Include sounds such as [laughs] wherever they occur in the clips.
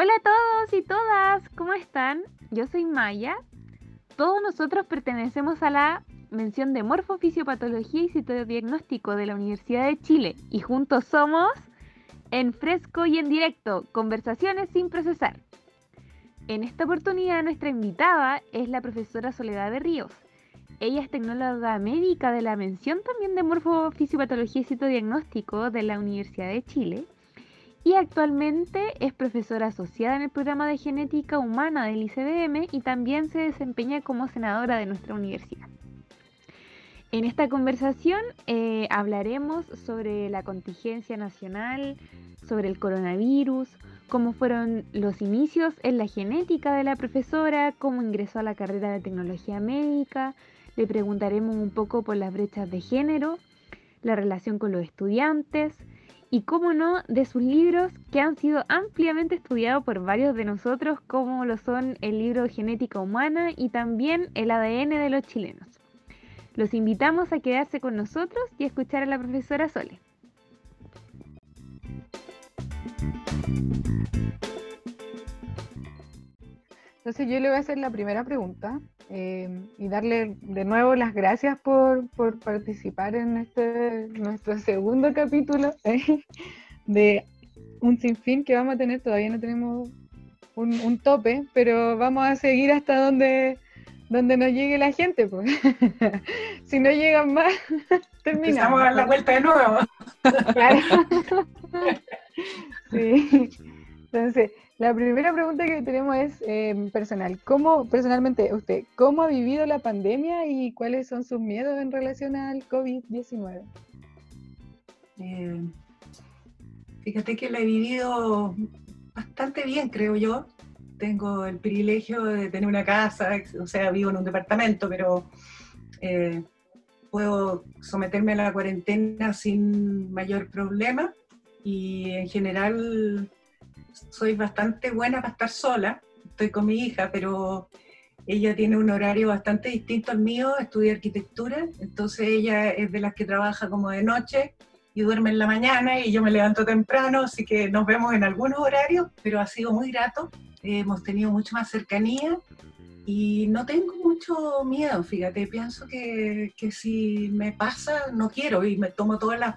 Hola a todos y todas, ¿cómo están? Yo soy Maya. Todos nosotros pertenecemos a la mención de Morfofisiopatología y Citodiagnóstico de la Universidad de Chile y juntos somos en fresco y en directo, conversaciones sin procesar. En esta oportunidad nuestra invitada es la profesora Soledad de Ríos. Ella es tecnóloga médica de la mención también de Morfofisiopatología y Citodiagnóstico de la Universidad de Chile y actualmente es profesora asociada en el programa de genética humana del ICBM y también se desempeña como senadora de nuestra universidad. En esta conversación eh, hablaremos sobre la contingencia nacional, sobre el coronavirus, cómo fueron los inicios en la genética de la profesora, cómo ingresó a la carrera de tecnología médica, le preguntaremos un poco por las brechas de género, la relación con los estudiantes, y, cómo no, de sus libros que han sido ampliamente estudiados por varios de nosotros, como lo son el libro Genética Humana y también el ADN de los chilenos. Los invitamos a quedarse con nosotros y escuchar a la profesora Sole. Entonces yo le voy a hacer la primera pregunta eh, y darle de nuevo las gracias por, participar en este nuestro segundo capítulo eh, [laughs] de un sinfín que vamos a tener. Todavía no tenemos un, tope, pero vamos a seguir hasta donde, donde nos llegue la gente. Pues. [laughs] si no llegan más, [laughs] terminamos. Estamos a dar la vuelta de nuevo. claro. sí. Entonces, la primera pregunta que tenemos es em, personal. ¿Cómo, personalmente, usted, cómo ha vivido la pandemia y cuáles son sus miedos en relación al COVID-19? Eh, fíjate que la he vivido bastante bien, creo yo. Tengo el privilegio de tener una casa, o sea, vivo en un departamento, pero eh, puedo someterme a la cuarentena sin mayor problema y en general soy bastante buena para estar sola, estoy con mi hija, pero ella tiene un horario bastante distinto al mío, estudia arquitectura, entonces ella es de las que trabaja como de noche y duerme en la mañana y yo me levanto temprano, así que nos vemos en algunos horarios, pero ha sido muy grato, hemos tenido mucho más cercanía y no tengo mucho miedo, fíjate, pienso que, que si me pasa, no quiero y me tomo todas las,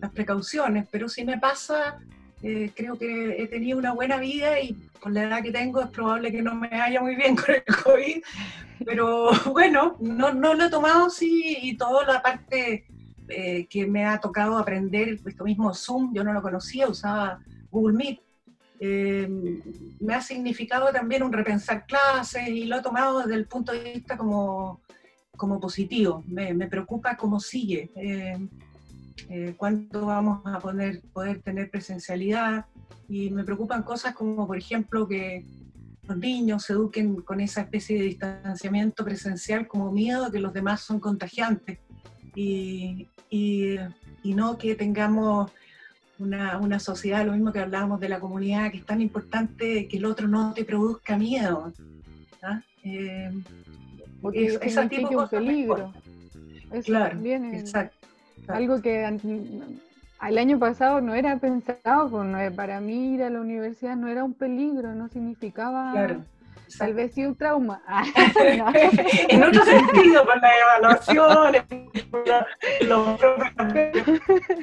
las precauciones, pero si me pasa, eh, creo que he tenido una buena vida y con la edad que tengo es probable que no me vaya muy bien [laughs] con el COVID, pero [laughs] bueno, no, no lo he tomado sí y toda la parte eh, que me ha tocado aprender, esto mismo Zoom, yo no lo conocía, usaba Google Meet, eh, me ha significado también un repensar clases y lo he tomado desde el punto de vista como, como positivo, me, me preocupa cómo sigue eh, cuánto vamos a poder, poder tener presencialidad. Y me preocupan cosas como, por ejemplo, que los niños se eduquen con esa especie de distanciamiento presencial como miedo a que los demás son contagiantes. Y, y, no que tengamos una, una, sociedad, lo mismo que hablábamos de la comunidad, que es tan importante que el otro no te produzca miedo. ¿ah? Eh, Porque es, ese tipo de un peligro. claro, exacto. Algo que al año pasado no era pensado, pues, para mí ir a la universidad no era un peligro, no significaba tal vez sí un trauma. [laughs] [laughs] en otro sentido, por la evaluación,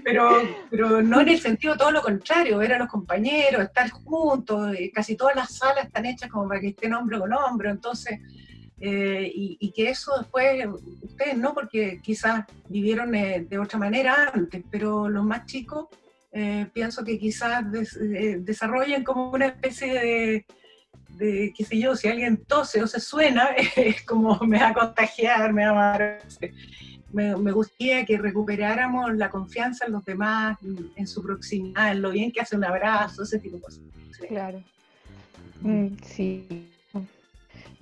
pero, pero no en el sentido todo lo contrario, ver a los compañeros, estar juntos, eh, casi todas las salas están hechas como para que estén hombro con hombro, entonces eh, y, que eso después, ustedes no, porque quizás vivieron de, otra manera antes, pero los más chicos eh, pienso que quizás eh, desarrollen como una especie de, de, qué sé yo, si alguien tose o se suena, [laughs] es como me va a contagiar, me va a Me, me, gustaría que recuperáramos la confianza en los demás, en, su proximidad, en lo bien que hace un abrazo, ese tipo de cosas. Claro. Mm, sí.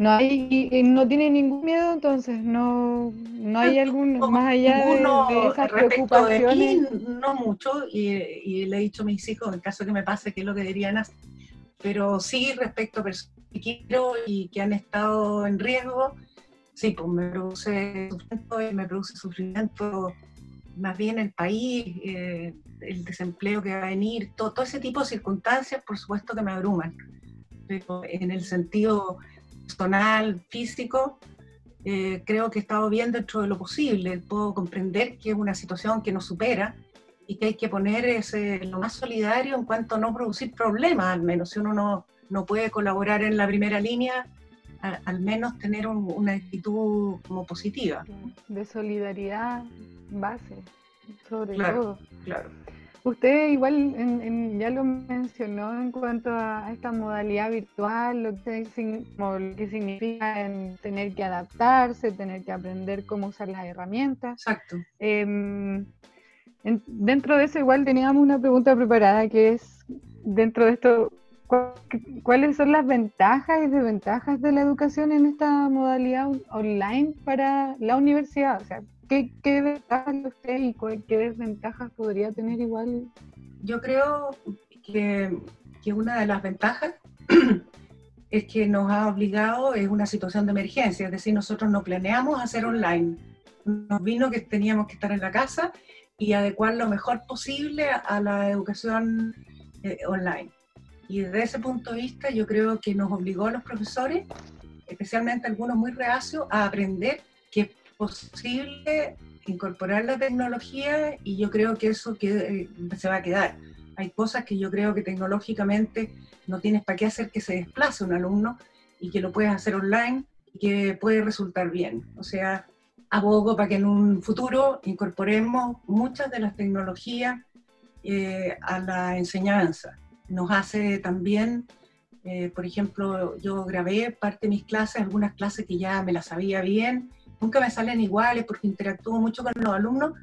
No hay, no tiene ningún miedo, entonces no, no hay algún más allá de, esas preocupaciones. no mucho, y, le he dicho a mis hijos, en caso que me pase, qué es lo que deberían hacer. Pero sí, respecto a personas que quiero y que han estado en riesgo, sí, pues me produce sufrimiento, me produce sufrimiento más bien el país, eh, el desempleo que va a venir, todo, todo ese tipo de circunstancias, por supuesto que me abruman pero en el sentido personal, físico, eh, creo que he estado bien dentro de lo posible. Puedo comprender que es una situación que nos supera y que hay que poner ese, lo más solidario en cuanto a no producir problemas, al menos. Si uno no, no puede colaborar en la primera línea, al menos tener una actitud como positiva. De solidaridad base, sobre claro, todo. Claro. Usted igual ya lo mencionó en cuanto a esta modalidad virtual, lo que, significa en tener que adaptarse, tener que aprender cómo usar las herramientas. Exacto. Em, dentro de eso igual teníamos una pregunta preparada que es, dentro de esto, ¿cuáles son las ventajas y desventajas de la educación en esta modalidad online para la universidad? O sea, ¿Qué, ventajas usted y qué desventajas podría tener igual? Yo creo que, que una de las ventajas [clears throat] es que nos ha obligado, es una situación de emergencia, es decir, nosotros no planeamos hacer online. Nos vino que teníamos que estar en la casa y adecuar lo mejor posible a la educación eh, online. Y desde ese punto de vista yo creo que nos obligó a los profesores, especialmente algunos muy reacios, a aprender que posible incorporar la tecnología y yo creo que eso que, se va a quedar. Hay cosas que yo creo que tecnológicamente no tienes para qué hacer que se desplace un alumno y que lo puedes hacer online y que puede resultar bien. O sea, abogo para que en un futuro incorporemos muchas de las tecnologías eh, a la enseñanza. Nos hace también, eh, por ejemplo, yo grabé parte de mis clases, algunas clases que ya me las sabía bien, nunca me salen iguales porque interactúo mucho con los alumnos,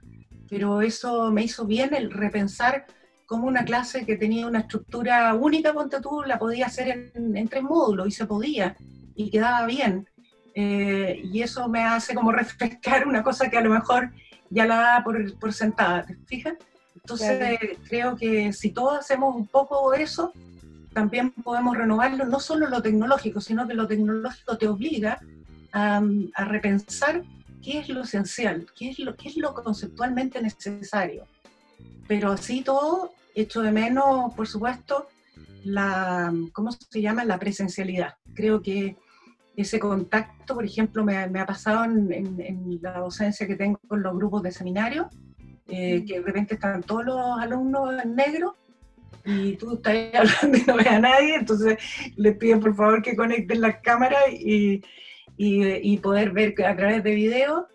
pero eso me hizo bien el repensar cómo una clase que tenía una estructura única, ponte tú, la podía hacer en, tres módulos y se podía y quedaba bien. Eh, y eso me hace como [laughs] refrescar una cosa que a lo mejor ya la da por, por sentada, ¿te fijas? Entonces creo que si todos hacemos un poco eso, también podemos renovarlo, no solo lo tecnológico, sino que lo tecnológico te obliga a, repensar qué es lo esencial, qué es lo, qué es lo conceptualmente necesario. Pero así todo, hecho de menos, por supuesto, la, ¿cómo se llama? La presencialidad. Creo que ese contacto, por ejemplo, me, ha pasado en, la docencia que tengo con los grupos de seminario, eh, que de repente están todos los alumnos en negro y tú estás [laughs] hablando y no ves a nadie, entonces les pido por favor que conecten las cámaras y, y, poder ver a través de video,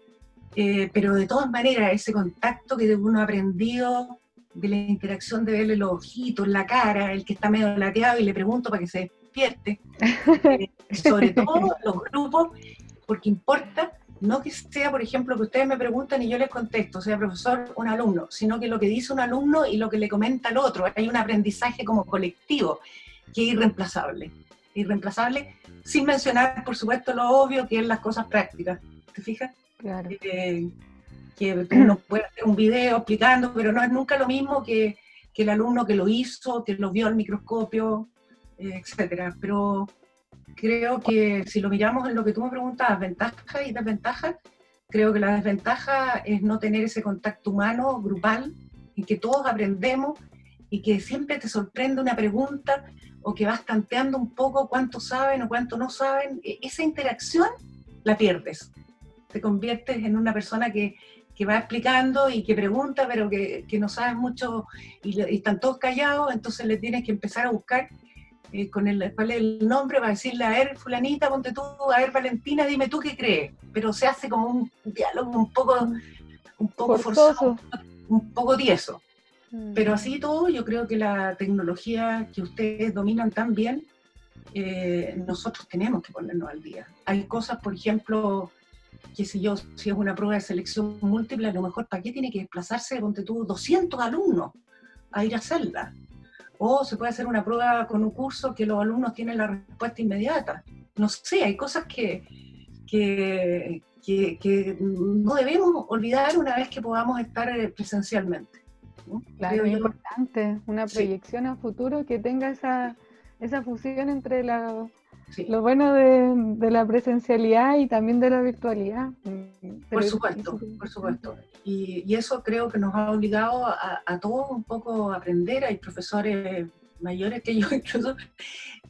eh, pero de todas maneras ese contacto que uno ha aprendido de la interacción de verle los ojitos, la cara, el que está medio lateado y le pregunto para que se despierte, [laughs] eh, sobre todo los grupos, porque importa no que sea, por ejemplo, que ustedes me preguntan y yo les contesto, sea profesor, un alumno, sino que lo que dice un alumno y lo que le comenta el otro, hay un aprendizaje como colectivo que es irreemplazable irreemplazable, sin mencionar, por supuesto, lo obvio que es las cosas prácticas. ¿Te fijas? Claro. Eh, que uno puede hacer un video explicando, pero no es nunca lo mismo que, que el alumno que lo hizo, que lo vio al microscopio, eh, etcétera. Pero creo que si lo miramos en lo que tú me preguntabas, ventajas y desventajas, creo que la desventaja es no tener ese contacto humano, grupal, en que todos aprendemos y que siempre te sorprende una pregunta o que vas tanteando un poco cuánto saben o cuánto no saben, e, esa interacción la pierdes. Te conviertes en una persona que, que va explicando y que pregunta, pero que, que no sabes mucho y, están todos callados, entonces le tienes que empezar a buscar eh, con el, cuál es el nombre para decirle, a ver, fulanita, ponte tú, a ver, Valentina, dime tú qué crees. Pero se hace como un diálogo un poco, un poco forzado, un poco tieso. Pero así todo, yo creo que la tecnología que ustedes dominan tan bien, eh, nosotros tenemos que ponernos al día. Hay cosas, por ejemplo, que si yo, si es una prueba de selección múltiple, a lo mejor, ¿para qué tiene que desplazarse, ponte tú, 200 alumnos a ir a hacerla? O se puede hacer una prueba con un curso que los alumnos tienen la respuesta inmediata. No sé, hay cosas que, que, que no debemos olvidar una vez que podamos estar eh, Claro, es importante, una proyección a futuro que tenga esa, esa fusión entre la, lo bueno de, la presencialidad y también de la virtualidad. Mm, por supuesto, por supuesto. Y, eso creo que nos ha obligado a, a todos un poco a aprender. Hay profesores mayores que yo [laughs] incluso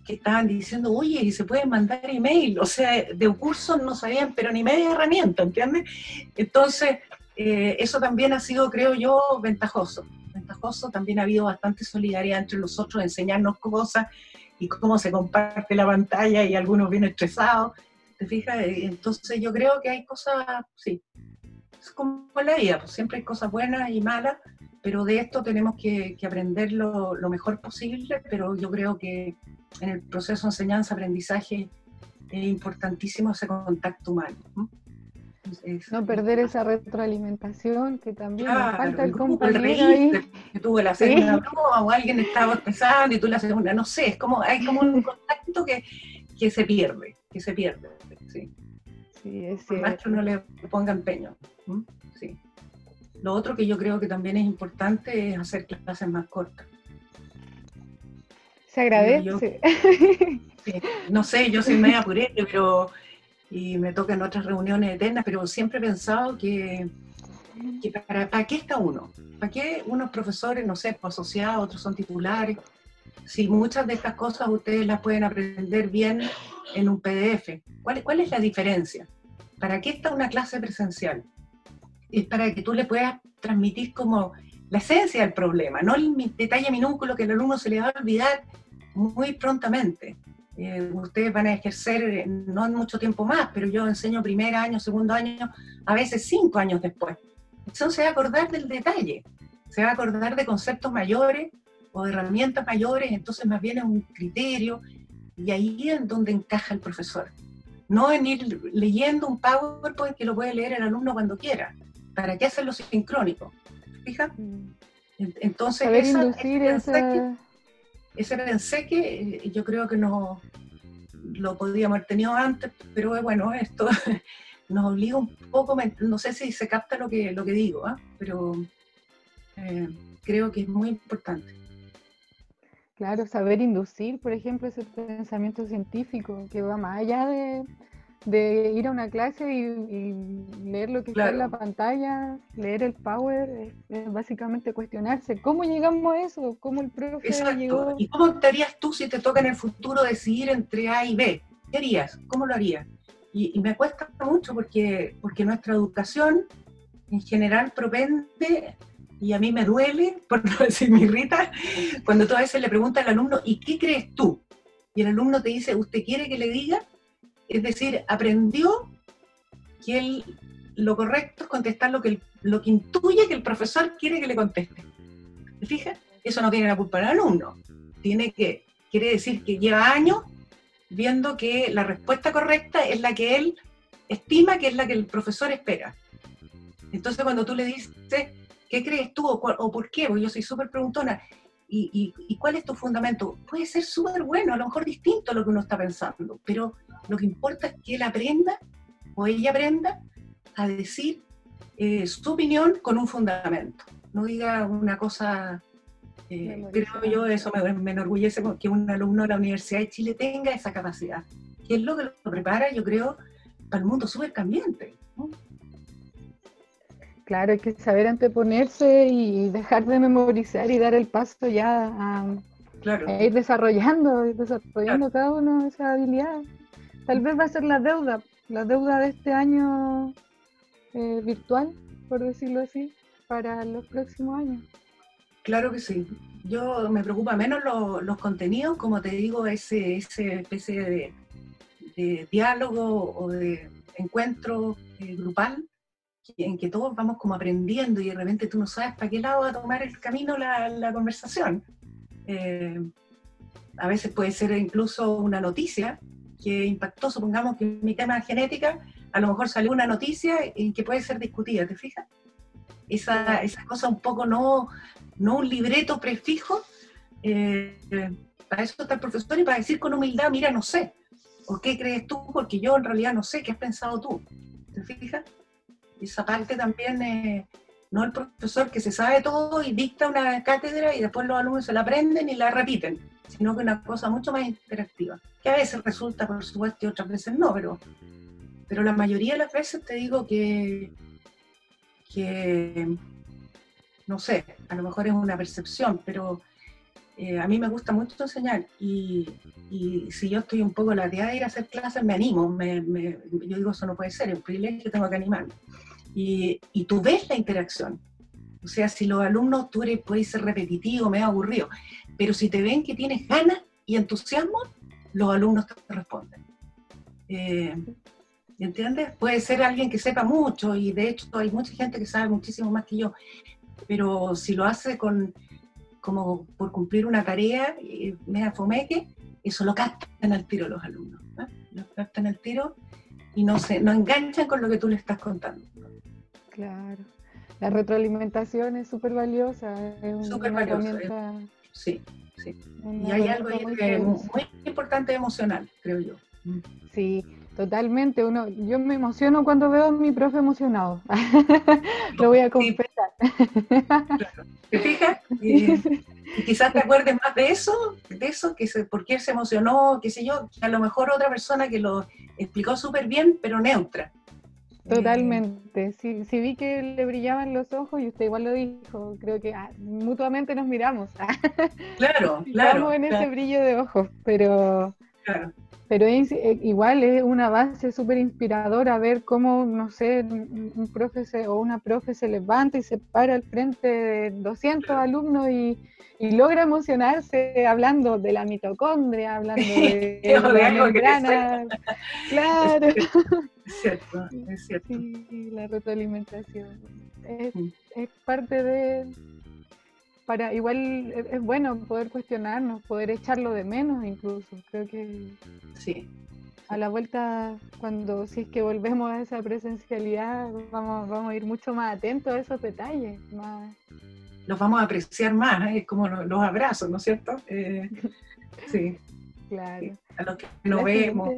que estaban diciendo, oye, y se pueden mandar email, o sea, de curso no sabían, pero ni media herramienta, ¿entiendes? Entonces, eh, eso también ha sido, creo yo, ventajoso. Ventajoso, también ha habido bastante solidaridad entre nosotros, enseñarnos cosas y cómo se comparte la pantalla y algunos bien estresados, ¿te fijas? Eh, entonces yo creo que hay cosas, sí, es como la vida, pues siempre hay cosas buenas y malas, pero de esto tenemos que, aprender lo, mejor posible, pero yo creo que en el proceso de enseñanza-aprendizaje es importantísimo ese contacto humano. ¿no? Perder esa retroalimentación que también falta el compañero ahí. Que broma o alguien estaba pensando y tú la segunda, no sé, es como, hay como un contacto que, que se pierde, que se pierde, sí. Sí, es más que uno le ponga empeño. Sí. Lo otro que yo creo que también es importante es hacer clases más cortas. Se agradece. [laughs] no sé, yo soy media purete, pero y me toca en otras reuniones eternas, pero siempre he pensado que, para, para, qué está uno? ¿Para qué unos profesores, no sé, pues, asociados, otros son titulares? Si muchas de estas cosas ustedes las pueden aprender bien en un PDF. ¿Cuál, cuál es la diferencia? ¿Para qué está una clase presencial? es para que tú le puedas transmitir como la esencia del problema, no el detalle minúsculo que el alumno se le va a olvidar muy prontamente. Eh, ustedes van a ejercer eh, no en mucho tiempo más, pero yo enseño primer año, segundo año, a veces cinco años después. Entonces se va a acordar del detalle, se va a acordar de conceptos mayores o de herramientas mayores, entonces más bien es un criterio y ahí es donde encaja el profesor. No en ir leyendo un PowerPoint que lo puede leer el alumno cuando quiera, ¿para qué hacerlo sincrónico? ¿Fija? Mm. Entonces, esa, ese, pensé que eh, yo creo que no lo podíamos haber tenido antes, pero bueno, esto [laughs] nos obliga un poco, no sé si se capta lo que, lo que digo, ¿ah? pero eh, creo que es muy importante. Claro, saber inducir, por ejemplo, ese pensamiento científico que va más allá de, de ir a una clase y, leer lo que está en la pantalla, leer el power, es, básicamente cuestionarse cómo llegamos a eso, cómo el profe llegó. ¿Y cómo te harías tú si te toca en el futuro decidir entre A y B? ¿Qué harías? ¿Cómo lo harías? Y, me cuesta mucho porque, porque nuestra educación en general propende, y a mí me duele, [laughs] por no decir me irrita, cuando tú a veces le preguntas al alumno, ¿y qué crees tú? Y el alumno te dice, ¿usted quiere que le diga? Es decir, aprendió que lo correcto es contestar lo que, lo que intuye que el profesor quiere que le conteste. ¿Te fijas? Eso no tiene la culpa del alumno. Tiene que, quiere decir que lleva años viendo que la respuesta correcta es la que él estima que es la que el profesor espera. Entonces cuando tú le dices, ¿qué crees tú o, por qué? Porque yo soy súper preguntona. ¿Y, y, cuál es tu fundamento? Puede ser súper bueno, a lo mejor distinto a lo que uno está pensando, pero lo que importa es que él aprenda o ella aprenda a decir eh, su opinión con un fundamento. No diga una cosa, eh, creo yo, eso me, enorgullece que un alumno de la Universidad de Chile tenga esa capacidad, que es lo que lo prepara, yo creo, para el mundo súper cambiante. Claro, hay que saber anteponerse y dejar de memorizar y dar el paso ya a, ir desarrollando, desarrollando cada uno esa habilidad. Tal vez va a ser la deuda, la deuda de este año eh, virtual, por decirlo así, para los próximos años. Claro que sí. Yo me preocupa menos los contenidos, como te digo, ese, ese especie de, diálogo o de encuentro eh, grupal en que todos vamos como aprendiendo y de repente tú no sabes para qué lado va a tomar el camino la, conversación. Eh, a veces puede ser incluso una noticia que impactó, supongamos que mi tema genética, a lo mejor salió una noticia en que puede ser discutida, ¿te fijas? Esa, esa cosa un poco no, no un libreto prefijo, eh, para eso está el profesor y para decir con humildad, mira, no sé, o qué crees tú, porque yo en realidad no sé, ¿qué has pensado tú? ¿Te fijas? Esa parte también, no el profesor que se sabe todo y dicta una cátedra y después los alumnos se la aprenden y la repiten sino que una cosa mucho más interactiva, que a veces resulta, por supuesto, y otras veces no, pero, pero la mayoría de las veces te digo que, que, no sé, a lo mejor es una percepción, pero eh, a mí me gusta mucho enseñar y, y, si yo estoy un poco lateada de ir a hacer clases, me animo, me, me, yo digo, eso no puede ser, es un privilegio, tengo que animarme. Y, y, tú ves la interacción. O sea, si los alumnos, tú eres, puedes ser repetitivo, medio aburrido, pero si te ven que tienes ganas y entusiasmo, los alumnos te responden. Eh, ¿Entiendes? Puede ser alguien que sepa mucho y de hecho hay mucha gente que sabe muchísimo más que yo, pero si lo hace con, como por cumplir una tarea, y me fomeque, eso lo captan al tiro los alumnos. Lo captan al tiro y no, se, no enganchan con lo que tú le estás contando. Claro. La retroalimentación es súper valiosa. Es súper valiosa. Sí, sí. Y hay algo ahí que es muy importante emocional, creo yo. Sí, totalmente. Uno, yo me emociono cuando veo a mi profe emocionado. [laughs] Lo voy a confesar. ¿Te fijas? [laughs] Y, quizás te acuerdes más de eso, de eso, que se, por qué se emocionó, qué sé yo, que a lo mejor otra persona que lo explicó súper bien, pero neutra. Totalmente, sí, sí, vi que le brillaban los ojos y usted igual lo dijo, creo que ah, mutuamente nos miramos. [laughs] Claro, claro. Estamos en ese brillo de ojos, pero, claro pero es, eh, igual es una base súper inspiradora ver cómo, no sé, un profe o una profe se levanta y se para al frente de 200 alumnos y, logra emocionarse hablando de la mitocondria, hablando de, [laughs] la membrana. Claro. [laughs] Es cierto, es cierto. Sí, la retroalimentación. Es, mm. es parte de, para igual es, bueno poder cuestionarnos, poder echarlo de menos incluso. Creo que sí. A la vuelta, cuando si es que volvemos a esa presencialidad, vamos, vamos a ir mucho más atentos a esos detalles. Más... Los vamos a apreciar más, ¿eh? es como los, abrazos, ¿no es cierto? Eh, [laughs] sí. Claro. A los que no vemos.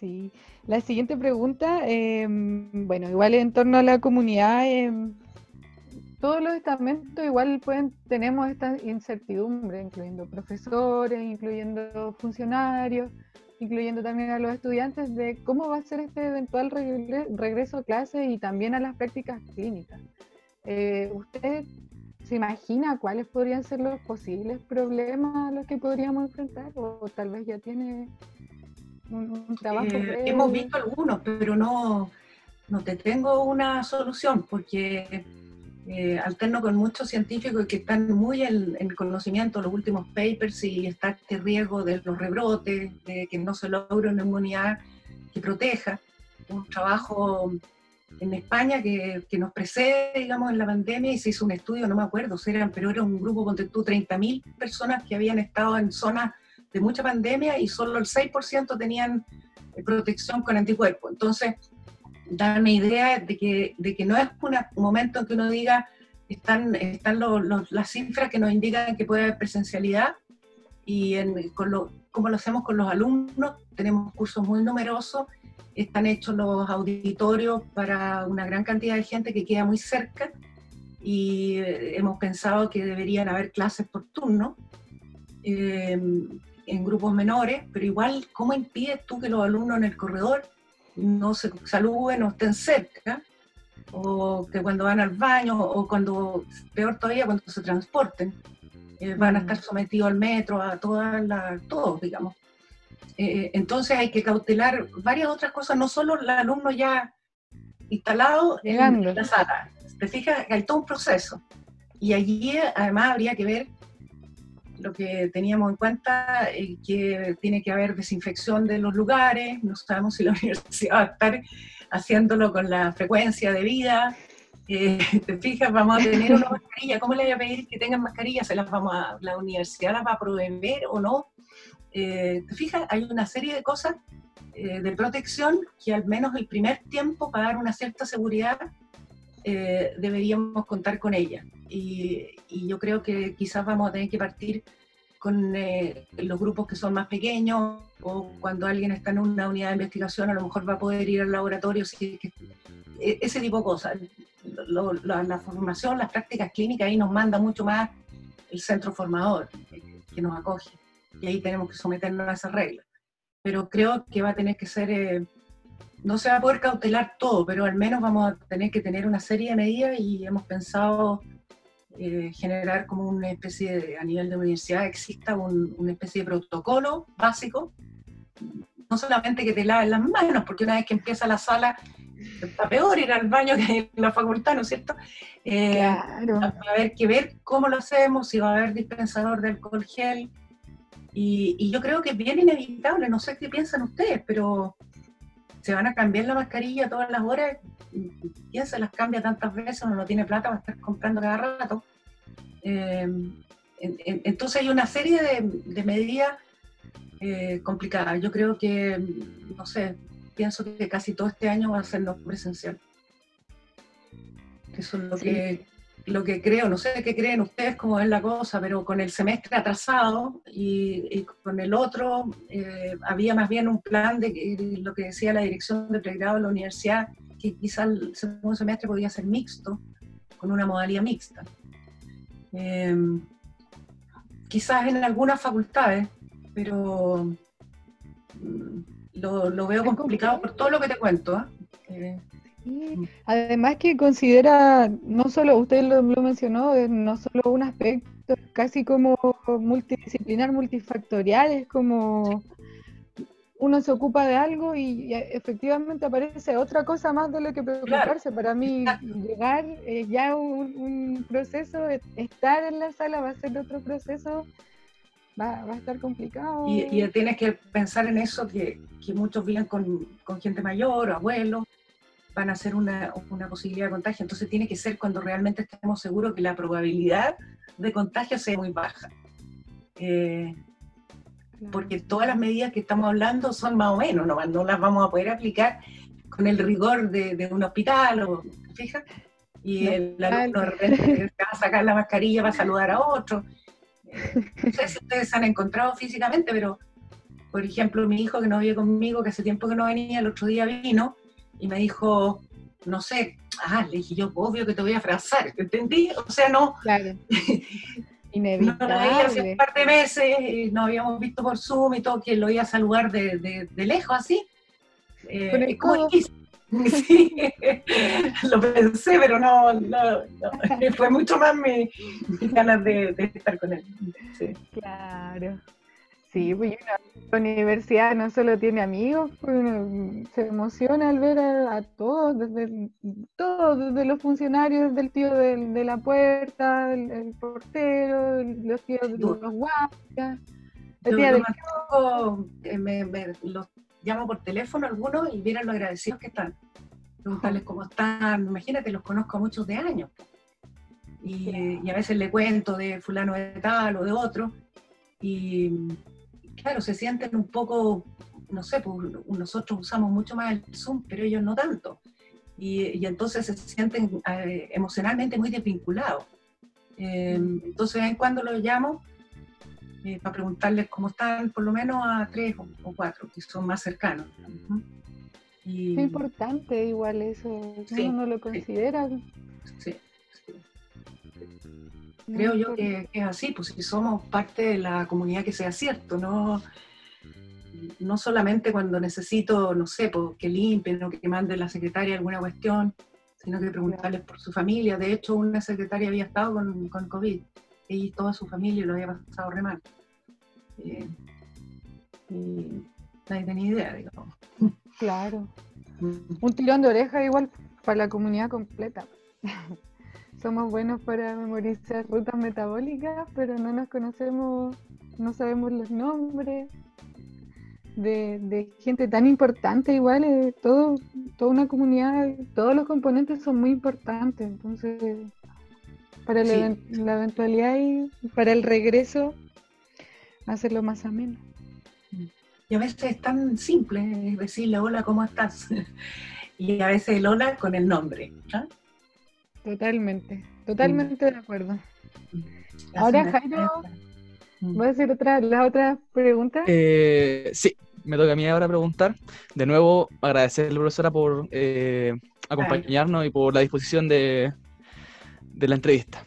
sí. La siguiente pregunta, em, bueno, igual en torno a la comunidad, em, todos los estamentos igual pueden, tenemos esta incertidumbre, incluyendo profesores, incluyendo funcionarios, incluyendo también a los estudiantes, de cómo va a ser este eventual regreso a clases y también a las prácticas clínicas. Eh, ¿Usted se imagina cuáles podrían ser los posibles problemas a los que podríamos enfrentar? O, tal vez ya tiene un, trabajo. Eh, hemos visto algunos, pero no, no te tengo una solución, porque eh, alterno con muchos científicos que están muy en, el conocimiento los últimos papers y está este riesgo de los rebrotes, de que no se logre una inmunidad que proteja. Un trabajo en España que, que, nos precede, digamos, en la pandemia y se hizo un estudio, no me acuerdo si eran, pero era un grupo, con tú, 30.000 personas que habían estado en zonas de mucha pandemia y solo el 6% tenían eh, protección con anticuerpos. Entonces, dar una idea de que, de que no es un momento en que uno diga, están, están las cifras que nos indican que puede haber presencialidad. Y en, con lo, como lo hacemos con los alumnos, tenemos cursos muy numerosos, están hechos los auditorios para una gran cantidad de gente que queda muy cerca. Y eh, hemos pensado que deberían haber clases por turno eh, en grupos menores, pero igual, ¿cómo impides tú que los alumnos en el corredor no se saluden no estén cerca, o que cuando van al baño, o cuando, peor todavía, cuando se transporten, eh, van a estar mm. sometidos al metro, a todas las, todos, digamos. Eh, entonces hay que cautelar varias otras cosas, no solo el alumno ya instalado en la sala. Te fijas, hay todo un proceso. Y allí además habría que ver lo que teníamos en cuenta es que tiene que haber desinfección de los lugares, no sabemos si la [laughs] universidad va a estar haciéndolo con la frecuencia de vida. Eh, te fijas, vamos a tener una [laughs] mascarilla, ¿cómo le voy a pedir que tengan mascarillas? ¿Se las vamos a, ¿La universidad las va a proveer o no? Eh, te fijas, hay una serie de cosas eh, de protección que al menos el primer tiempo, para dar una cierta seguridad, deberíamos contar con ella y, yo creo que quizás vamos a tener que partir con eh, los grupos que son más pequeños o cuando alguien está en una unidad de investigación a lo mejor va a poder ir al laboratorio, e, ese tipo de cosas. la, formación, las prácticas clínicas, ahí nos manda mucho más el centro formador que nos acoge y ahí tenemos que someternos a esas reglas. Pero creo que va a tener que ser, eh, no se va a poder cautelar todo, pero al menos vamos a tener que tener una serie de medidas y hemos pensado eh, generar como una especie de, a nivel de universidad, exista una especie de protocolo básico, no solamente que te laven las manos, porque una vez que empieza la sala, está peor ir al baño que en la facultad, ¿no es cierto? Eh, claro. Va a haber que ver cómo lo hacemos, si va a haber dispensador de alcohol gel, y, y yo creo que es bien inevitable, no sé qué piensan ustedes, pero se van a cambiar la mascarilla todas las horas, ¿quién se las cambia tantas veces? Uno no tiene plata para estar comprando cada rato. Eh, entonces hay una serie de, medidas eh, complicadas. Yo creo que, no sé, pienso que casi todo este año va a ser no presencial. Eso es lo que lo que creo, no sé qué creen ustedes cómo es la cosa, pero con el semestre atrasado y, con el otro eh, había más bien un plan de lo que decía la dirección de pregrado de la universidad, que quizás el segundo semestre podía ser mixto, con una modalidad mixta. Eh, quizás en algunas facultades, pero mm, lo, veo complicado por todo lo que te cuento. ¿eh? Además que considera, no solo, usted lo, mencionó, no solo un aspecto casi como multidisciplinar, multifactorial, es como uno se ocupa de algo y, efectivamente aparece otra cosa más de lo que preocuparse. Para mí, llegar es ya un, proceso, estar en la sala va a ser otro proceso, va, a estar complicado. Y, tienes que pensar en eso, que, muchos viven con, con gente mayor, abuelos van a ser una, una, posibilidad de contagio. Entonces tiene que ser cuando realmente estemos seguros que la probabilidad de contagio sea muy baja. Eh, porque todas las medidas que estamos hablando son más o menos, no, no las vamos a poder aplicar con el rigor de, de un hospital, o, ¿fijas? Y el alumno de repente va a sacar la mascarilla para saludar a otro. Eh, no sé si ustedes se han encontrado físicamente, pero, por ejemplo, mi hijo que no vive conmigo, que hace tiempo que no venía, el otro día vino, y me dijo, no sé, ah, le dije yo, obvio que te voy a abrazar, ¿entendí? O sea, no. Claro. Inevitable. [laughs] No veía hace un par de meses, y nos habíamos visto por Zoom y todo, que lo iba a saludar de, de, lejos así. Eh, [laughs] Sí, [laughs] lo pensé, pero no, no, fue mucho más mi, ganas de, de, estar con él. Sí. Claro. Sí, pues la universidad no solo tiene amigos, pues, se emociona al ver a, todos, desde todos, desde los funcionarios, del tío de, la puerta, el, portero, los tíos de los guardias. El eh, me, los llamo por teléfono algunos y miran lo agradecidos que están. Preguntarles cómo están. Imagínate, los conozco a muchos de años. Y, y a veces le cuento de fulano de tal o de otro. Y, claro, se sienten un poco, no sé, pues nosotros usamos mucho más el Zoom, pero ellos no tanto. Y, entonces se sienten eh, emocionalmente muy desvinculados. Eh, entonces, en cuando los llamo eh, para preguntarles cómo están, por lo menos a tres o, cuatro, que son más cercanos. Y, es importante igual eso, uno no lo considera. Sí, sí. Creo yo que, es así, pues si somos parte de la comunidad que sea cierto, no, no solamente cuando necesito, no sé, pues, que limpien o que mande la secretaria alguna cuestión, sino que preguntarles por su familia. De hecho, una secretaria había estado con, con COVID y toda su familia lo había pasado re mal. Eh, y nadie tenía idea, digamos. Claro. [laughs] Un tirón de oreja igual para la comunidad completa. [laughs] somos buenos para memorizar rutas metabólicas, pero no nos conocemos, no sabemos los nombres de, gente tan importante igual, eh, todo, toda una comunidad, todos los componentes son muy importantes, entonces para la, eventualidad y para el regreso hacerlo más ameno. Y a veces es tan simple decirle hola, ¿cómo estás? [laughs] y a veces el hola con el nombre. ¿no? Totalmente, totalmente de acuerdo. Ahora, Jairo, mm. ¿voy a hacer otra, la otra pregunta? Eh, sí, me toca a mí ahora preguntar. De nuevo, agradecerle, profesora, por eh, acompañarnos y por la disposición de, de la entrevista.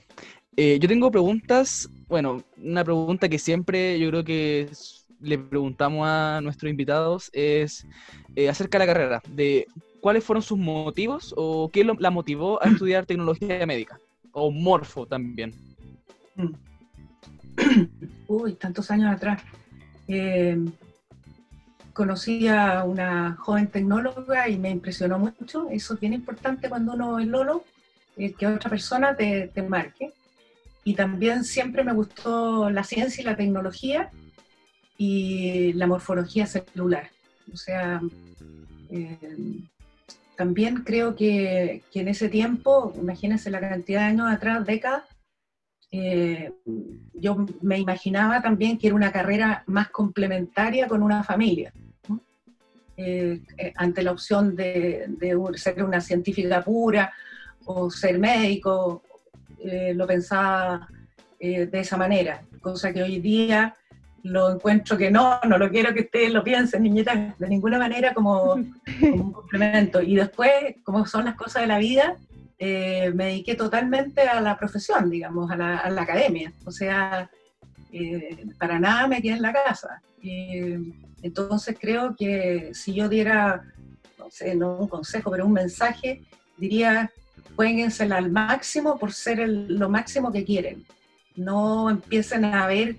Eh, yo tengo preguntas, bueno, una pregunta que siempre yo creo que le preguntamos a nuestros invitados es acerca de la carrera, de cuáles fueron sus motivos o qué la motivó a estudiar [clears throat] tecnología médica. o morfo también? [clears throat] Uy, tantos años atrás. Eh, conocí a una joven tecnóloga y me impresionó mucho. Eso es bien importante cuando uno es Lolo, eh, que otra persona te, te, marque. Y también siempre me gustó la ciencia y la tecnología y la morfología celular. O sea, eh, también creo que, que, en ese tiempo, imagínense la cantidad de años atrás, décadas, eh, yo me imaginaba también que era una carrera más complementaria con una familia. Eh, ante la opción de, ser una científica pura o ser médico, lo pensaba de esa manera, cosa que hoy día lo encuentro que no, no lo quiero que ustedes lo piensen, niñetas, de ninguna manera como, [laughs] como un complemento. Y después, como son las cosas de la vida, eh, me dediqué totalmente a la profesión, digamos, a la, a la academia. O sea, eh, para nada me quedé en la casa. Eh, entonces creo que si yo diera, no sé, no un consejo, pero un mensaje, diría, jueguensela al máximo por ser el, lo máximo que quieren. No empiecen a ver,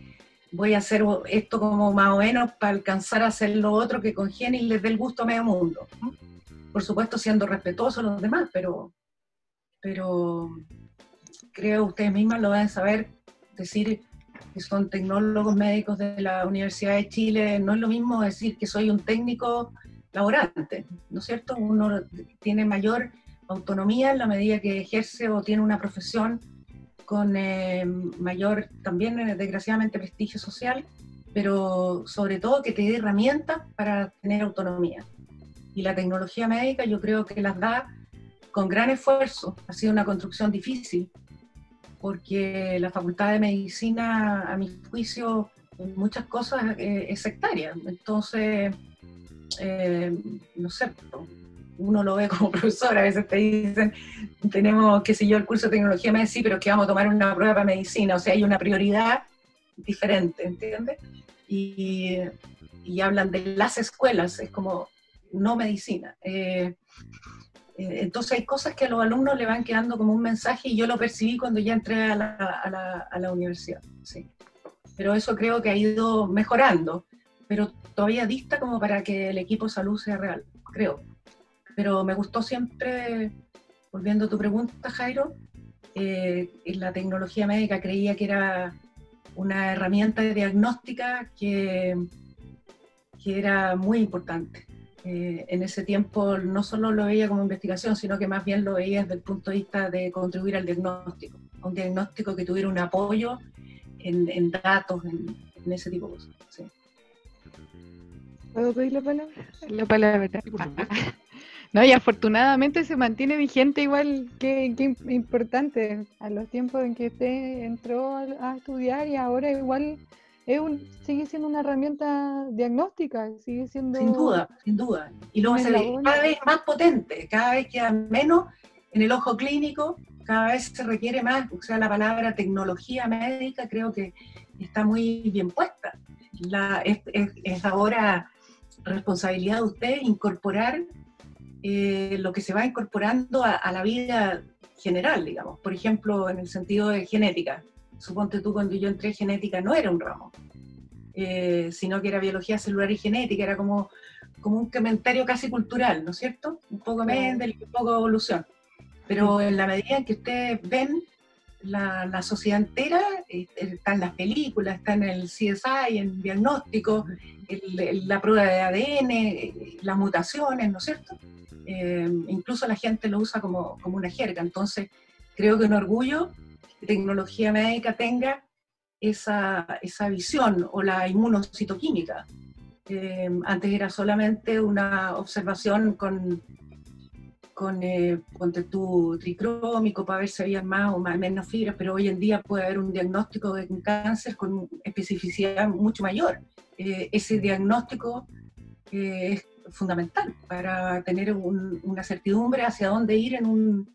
voy a hacer esto como más o menos para alcanzar a hacer lo otro que congene y les dé el gusto a medio mundo. Por supuesto, siendo respetuosos los demás, pero pero creo ustedes mismas lo a saber decir que son tecnólogos médicos de la Universidad de Chile, no es lo mismo decir que soy un técnico laborante, ¿no es cierto? Uno tiene mayor autonomía en la medida que ejerce o tiene una profesión con eh, mayor, también eh, desgraciadamente, prestigio social, pero sobre todo que te dé herramientas para tener autonomía. Y la tecnología médica yo creo que las da con gran esfuerzo. Ha sido una construcción difícil, porque la Facultad de Medicina, a mi juicio, en muchas cosas eh, es sectaria. Entonces, eh, no sé, uno lo ve como [laughs] profesor, a veces te dicen, tenemos, qué sé yo, el curso de tecnología, me sí, pero es que vamos a tomar una prueba para medicina, o sea, hay una prioridad diferente, ¿entiendes? Y, y hablan de las escuelas, es como no medicina. Eh, eh, entonces hay cosas que a los alumnos le van quedando como un mensaje y yo lo percibí cuando ya entré a la, a la, a la universidad. Sí. Pero eso creo que ha ido mejorando, pero todavía dista como para que el equipo salud sea real, creo. Pero me gustó siempre, volviendo a tu pregunta, Jairo, eh, la tecnología médica creía que era una herramienta de diagnóstica que, que era muy importante. Eh, en ese tiempo no solo lo veía como investigación, sino que más bien lo veía desde el punto de vista de contribuir al diagnóstico, un diagnóstico que tuviera un apoyo en, en datos, en, en, ese tipo de cosas. Sí. ¿Puedo pedir la palabra? La palabra. No, y afortunadamente se mantiene vigente igual que, que, importante a los tiempos en que usted entró a, estudiar y ahora igual es un, sigue siendo una herramienta diagnóstica, sigue siendo... Sin duda, sin duda. Y va a ser cada vez más potente, cada vez queda menos en el ojo clínico, cada vez se requiere más, o sea, la palabra tecnología médica creo que está muy bien puesta. La, es, es, es ahora responsabilidad de usted incorporar eh, lo que se va incorporando a, a la vida general, digamos. Por ejemplo, en el sentido de genética suponte tú cuando yo entré genética no era un ramo, eh, sino que era biología celular y genética, era como, como un comentario casi cultural, ¿no es cierto? Un poco Mendel, un poco evolución. Pero en la medida en que ustedes ven la, sociedad entera, eh, están las películas, están en el CSI, en diagnóstico, el, el, la prueba de ADN, eh, las mutaciones, ¿no es cierto? Eh, incluso la gente lo usa como, como una jerga. Entonces, creo que un orgullo tecnología médica tenga esa, esa visión o la inmunocitoquímica. Eh, antes era solamente una observación con, con eh, tu tricrómico para ver si había más o más, menos fibras, pero hoy en día puede haber un diagnóstico de cáncer con especificidad mucho mayor. Eh, ese diagnóstico eh, es fundamental para tener un, una certidumbre hacia dónde ir en un,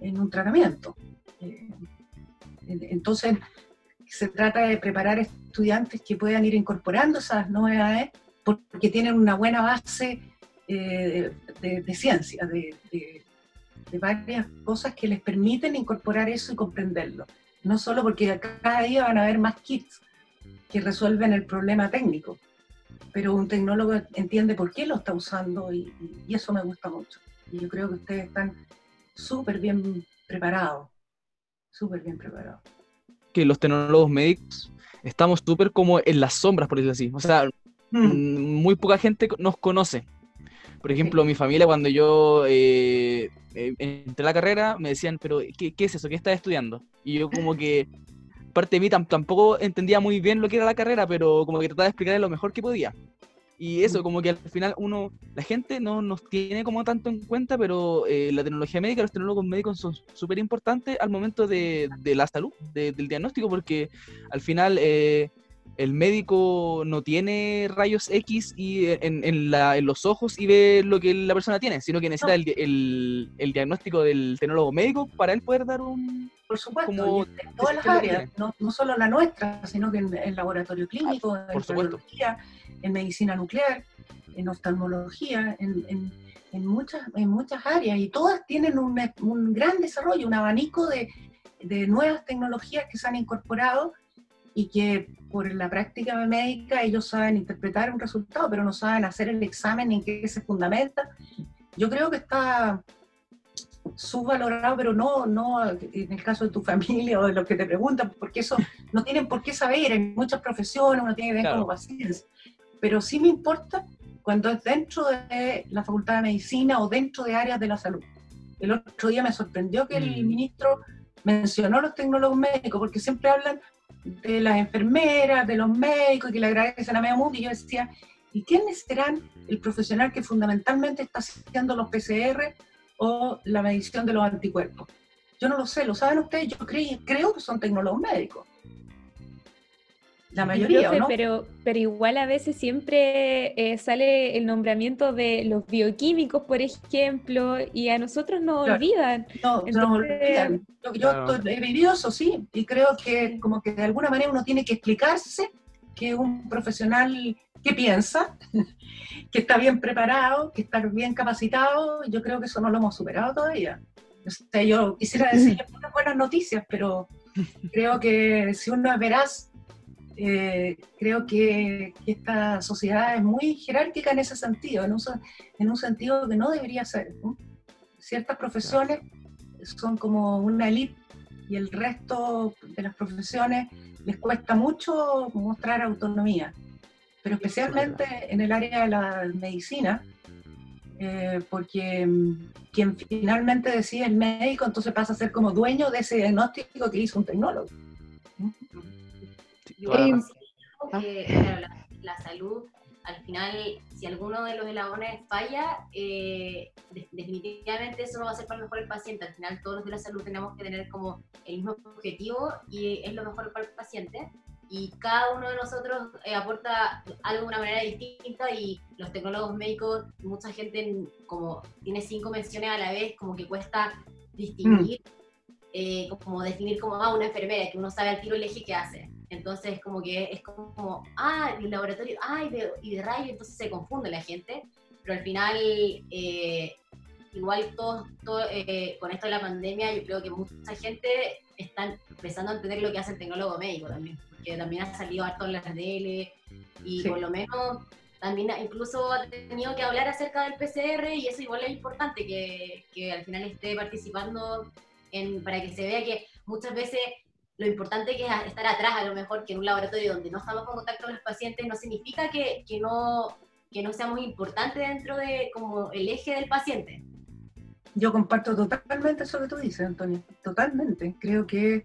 en un tratamiento. Eh, entonces, se trata de preparar estudiantes que puedan ir incorporando esas novedades porque tienen una buena base eh, de, de, ciencia, de, de, de varias cosas que les permiten incorporar eso y comprenderlo. No solo porque cada día van a haber más kits que resuelven el problema técnico, pero un tecnólogo entiende por qué lo está usando y, y eso me gusta mucho. Y yo creo que ustedes están súper bien preparados, súper bien preparados. Que los tecnólogos médicos estamos súper como en las sombras, por decirlo así. O sea, Mm. mm, muy poca gente nos conoce. Por ejemplo, mi familia cuando yo eh, eh, entré a la carrera me decían, pero ¿qué, qué es eso? ¿Qué estás estudiando? Y yo como que, parte de mí tam- tampoco entendía muy bien lo que era la carrera, pero como que trataba de explicarle lo mejor que podía. Y eso, Mm. como que al final uno, la gente no nos tiene como tanto en cuenta, pero eh, la tecnología médica, los tecnólogos médicos son súper importantes al momento de, de la salud, de- del diagnóstico, porque al final eh, el médico no tiene rayos X y en, en la- en los ojos y ve lo que la persona tiene, sino que necesita el, di- el- el diagnóstico del tecnólogo médico para él poder dar un... Por supuesto, Como en todas las áreas, no, no solo la nuestra, sino que en el laboratorio clínico, en por supuesto. radiología, en medicina nuclear, en oftalmología, en, en- en muchas, en muchas áreas, y todas tienen un, un gran desarrollo, un abanico de, de nuevas tecnologías que se han incorporado y que por la práctica médica ellos saben interpretar un resultado, pero no saben hacer el examen en qué se fundamenta. Yo creo que está subvalorado, pero no, no en el caso de tu [laughs] familia o de los que te preguntan, porque eso no tienen por qué saber, en muchas profesiones uno tiene que ver Claro. como paciencia, pero sí me importa cuando es dentro de la Facultad de Medicina o dentro de áreas de la salud. El otro día me sorprendió que el Mm. ministro mencionó los tecnólogos médicos, porque siempre hablan de las enfermeras, de los médicos, y que le agradecen a medio mundo, y yo decía, ¿y quiénes serán el profesional que fundamentalmente está haciendo los PCR o la medición de los anticuerpos? Yo no lo sé, ¿lo saben ustedes? Yo cre- creo que son tecnólogos médicos. La mayoría, ¿o Profe, ¿no? pero, pero igual a veces siempre eh, sale el nombramiento de los bioquímicos, por ejemplo, y a nosotros nos Claro. olvidan. No, Entonces, olvidan. Yo, yo Claro. estoy- he vivido eso, sí, y creo que como que de alguna manera uno tiene que explicarse que un profesional que piensa, [laughs] que está bien preparado, que está bien capacitado, yo creo que eso no lo hemos superado todavía. O sea, yo quisiera [laughs] decir unas buenas noticias, pero creo que si uno es veraz, eh, creo que, que esta sociedad es muy jerárquica en ese sentido, en un, en un sentido que no debería ser. ¿no? Ciertas profesiones son como una elite y el resto de las profesiones les cuesta mucho mostrar autonomía, pero especialmente en el área de la medicina, eh, porque mm, quien finalmente decide el médico entonces pasa a ser como dueño de ese diagnóstico que hizo un tecnólogo. Yo creo que claro, la, la salud, al final, si alguno de los eslabones falla, eh, de- definitivamente eso no va a ser para el mejor el paciente. Al final, todos los de la salud tenemos que tener como el mismo objetivo y es lo mejor para el paciente. Y cada uno de nosotros eh, aporta algo de una manera distinta y los tecnólogos médicos, mucha gente como tiene cinco menciones a la vez, como que cuesta distinguir eh, como definir como ah, una enfermera, que uno sabe al tiro el eje que hace. Entonces, como que es como, ah, y laboratorio, ah, y de, y de rayo, entonces se confunde la gente. Pero al final, eh, igual todos, todo, eh, con esto de la pandemia, yo creo que mucha gente está empezando a entender lo que hace el tecnólogo médico también, porque también ha salido harto en las DL y Sí. por lo menos también incluso ha tenido que hablar acerca del PCR y eso igual es importante, que, que al final esté participando en, para que se vea que muchas veces lo importante que es estar atrás, a lo mejor que en un laboratorio donde no estamos en contacto con los pacientes, no significa que, que no, que no seamos importantes dentro de como el eje del paciente. Yo comparto totalmente eso que tú dices, Antonio, totalmente. Creo que,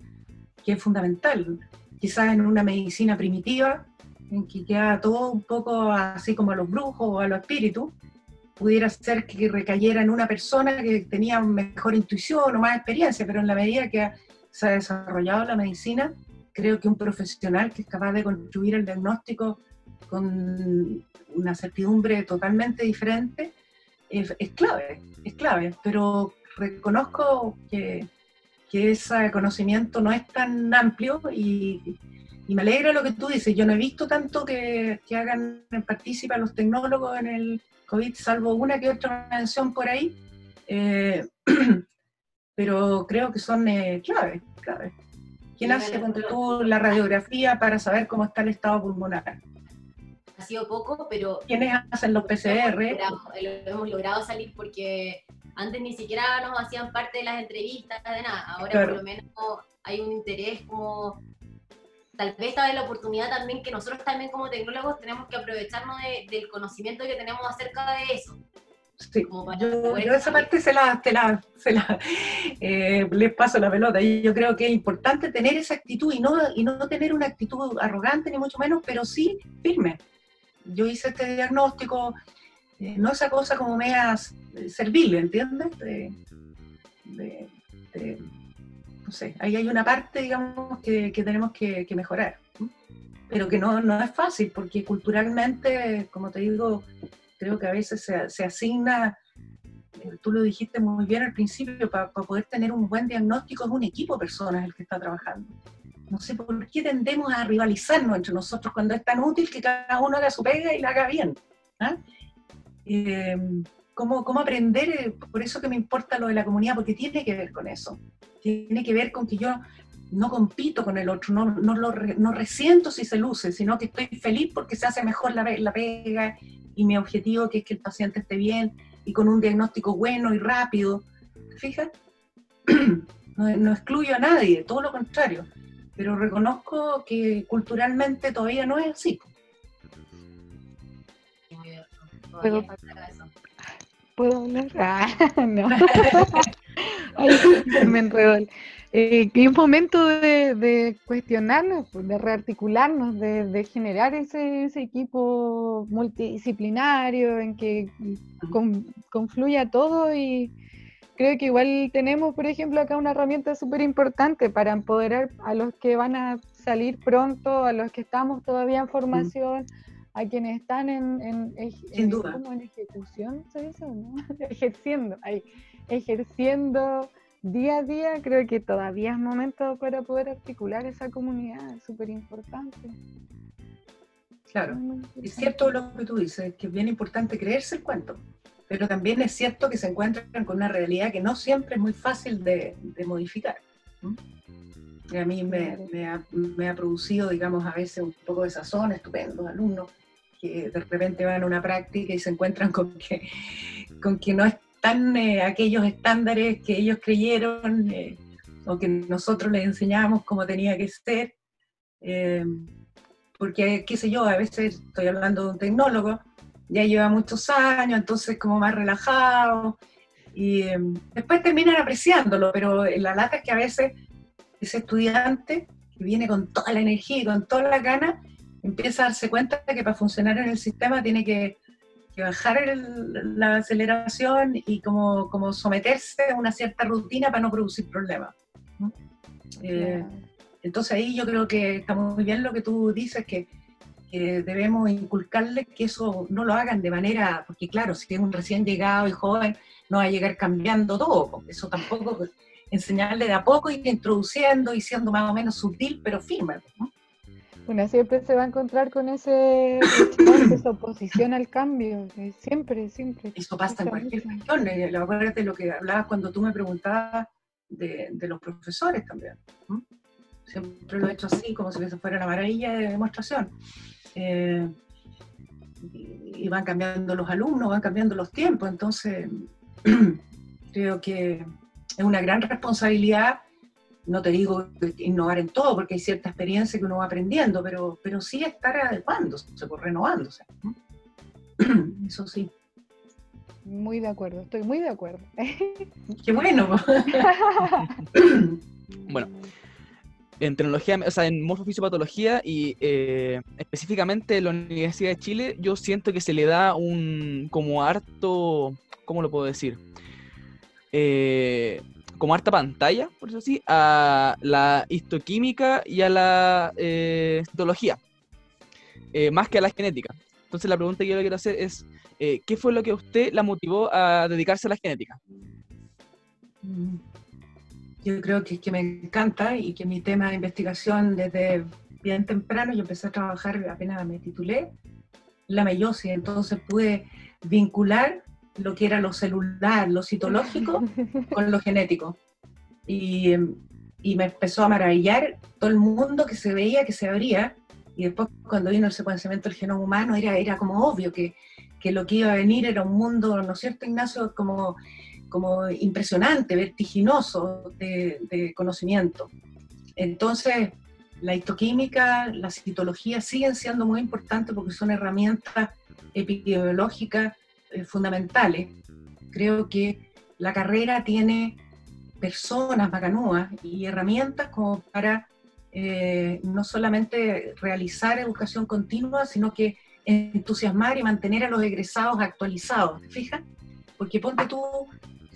que es fundamental. Quizás en una medicina primitiva, en que queda todo un poco así como a los brujos o a los espíritus, pudiera ser que recayera en una persona que tenía mejor intuición o más experiencia, pero en la medida que se ha desarrollado la medicina, creo que un profesional que es capaz de construir el diagnóstico con una certidumbre totalmente diferente es, clave, es clave, pero reconozco que, que ese conocimiento no es tan amplio y, me alegra lo que tú dices. Yo no he visto tanto que, que hagan partícipe a los tecnólogos en el COVID, salvo una que otra mención por ahí. Eh, [clears throat] pero creo que son eh, claves, claves. ¿Quién hace con tú la radiografía para saber cómo está el estado pulmonar? Ha sido poco, pero... ¿Quiénes hacen los PCR? Lo hemos, logrado, lo hemos logrado salir porque antes ni siquiera nos hacían parte de las entrevistas, de nada. Ahora por lo menos hay un interés como tal vez esta la oportunidad también que nosotros también como tecnólogos tenemos que aprovecharnos del conocimiento que tenemos acerca de eso. Sí, yo, esa parte se la, se la, se la eh, les paso la pelota. Y yo creo que es importante tener esa actitud y no, y no tener una actitud arrogante ni mucho menos, pero sí firme. Yo hice este diagnóstico, eh, no esa cosa como mea servile, ¿entiendes? De, no sé, ahí hay una parte, digamos, que, que tenemos que, que mejorar. Pero que no, no es fácil, porque culturalmente, como te digo, creo que a veces se, asigna, eh, tú lo dijiste muy bien al principio, para poder tener un buen diagnóstico es un equipo de personas el que está trabajando. No sé por qué tendemos a rivalizarnos entre nosotros cuando es tan útil que cada uno haga su pega y la haga bien. ¿ah? Em, ¿cómo, ¿Cómo aprender? Eh, por eso que me importa lo de la comunidad, porque tiene que ver con eso. Tiene que ver con que yo no compito con el otro, no, no, lo, no resiento si se luce, sino que estoy feliz porque se hace mejor la, la pega y mi objetivo que es que el paciente esté bien y con un diagnóstico bueno y rápido. ¿Te fijas? [clears throat] No, excluyo a nadie, todo lo contrario, pero reconozco que culturalmente todavía no es así. ¿Puedo, ¿Puedo hablar? [laughs] Ah, no. [laughs] me enredo eh, es momento de, cuestionarnos, pues, de rearticularnos, de, generar ese, equipo multidisciplinario en que confluya todo y creo que igual tenemos, por ejemplo, acá una herramienta súper importante para empoderar a los que van a salir pronto, a los que estamos todavía en formación. a quienes están en, en, en ejecución, ¿se dice? ¿no? [laughs] ejerciendo, ahí, ejerciendo día a día creo que todavía es momento para poder articular esa comunidad, es súper importante. Claro, es cierto lo que tú dices, que es bien importante creerse el cuento, pero también es cierto que se encuentran con una realidad que no siempre es muy fácil de, modificar. A mí me, ha, me, ha, producido, digamos, a veces un poco de sazón, estupendos alumnos que de repente van a una práctica y se encuentran con que, con que no es eh, aquellos estándares que ellos creyeron eh, o que nosotros les enseñamos cómo tenía que ser. Eh, porque, qué sé yo, a veces estoy hablando de un tecnólogo, ya lleva muchos años, entonces como más relajado, y después terminan apreciándolo, pero la lata es que a veces ese estudiante que viene con toda la energía y con toda la gana, empieza a darse cuenta de que para funcionar en el sistema tiene que que bajar la aceleración y como, como, someterse a una cierta rutina para no producir problemas. Eh, entonces ahí yo creo que está muy bien lo que tú dices, que, debemos inculcarles que eso no lo hagan de manera, porque claro, si es un recién llegado y joven, no va a llegar cambiando todo, porque eso tampoco, enseñarle de a poco y introduciendo y siendo más o menos sutil, pero firme. ¿no? Bueno, siempre se va a encontrar con ese esa oposición al cambio, siempre, siempre. Eso pasa en cualquier cuestión. Eh, acuérdate lo que hablabas cuando tú me preguntabas de, los profesores también. Siempre lo he hecho así, como si eso fuera una maravilla de demostración. Eh, y van cambiando los alumnos, van cambiando los tiempos, entonces [clears throat] creo que es una gran responsabilidad no te digo innovar en todo, porque hay cierta experiencia que uno va aprendiendo, pero, pero sí estar adecuándose, pues, renovándose. [clears throat] Eso sí. Muy de acuerdo, estoy muy de acuerdo. [laughs] Qué bueno. [laughs] bueno, en tecnología, o sea, en morfofisiopatología y eh, específicamente en la Universidad de Chile, yo siento que se le da un como harto, ¿cómo lo puedo decir? Eh, como harta pantalla, por eso sí, a la histoquímica y a la eh, eh, más que a la genética. Entonces la pregunta que yo le quiero hacer es, eh, ¿qué fue lo que a usted la motivó a dedicarse a la genética? Mm. Yo creo que es que me encanta y que mi tema de investigación desde bien temprano, yo empecé a trabajar apenas me titulé, la meiosis, entonces pude vincular lo que era lo celular, lo citológico, [laughs] con lo genético. Y, y me empezó a maravillar todo el mundo que se veía, que se abría, y después cuando vino el secuenciamiento del genoma humano era, era como obvio que, que lo que iba a venir era un mundo, ¿no es cierto, Ignacio? Como, como impresionante, vertiginoso de, de conocimiento. Entonces, la histoquímica, la citología siguen siendo muy importantes porque son herramientas epidemiológicas eh, fundamentales. Creo que la carrera tiene personas bacanúas y herramientas como para eh, no solamente realizar educación continua, sino que entusiasmar y mantener a los egresados actualizados, ¿te? Porque ponte tú,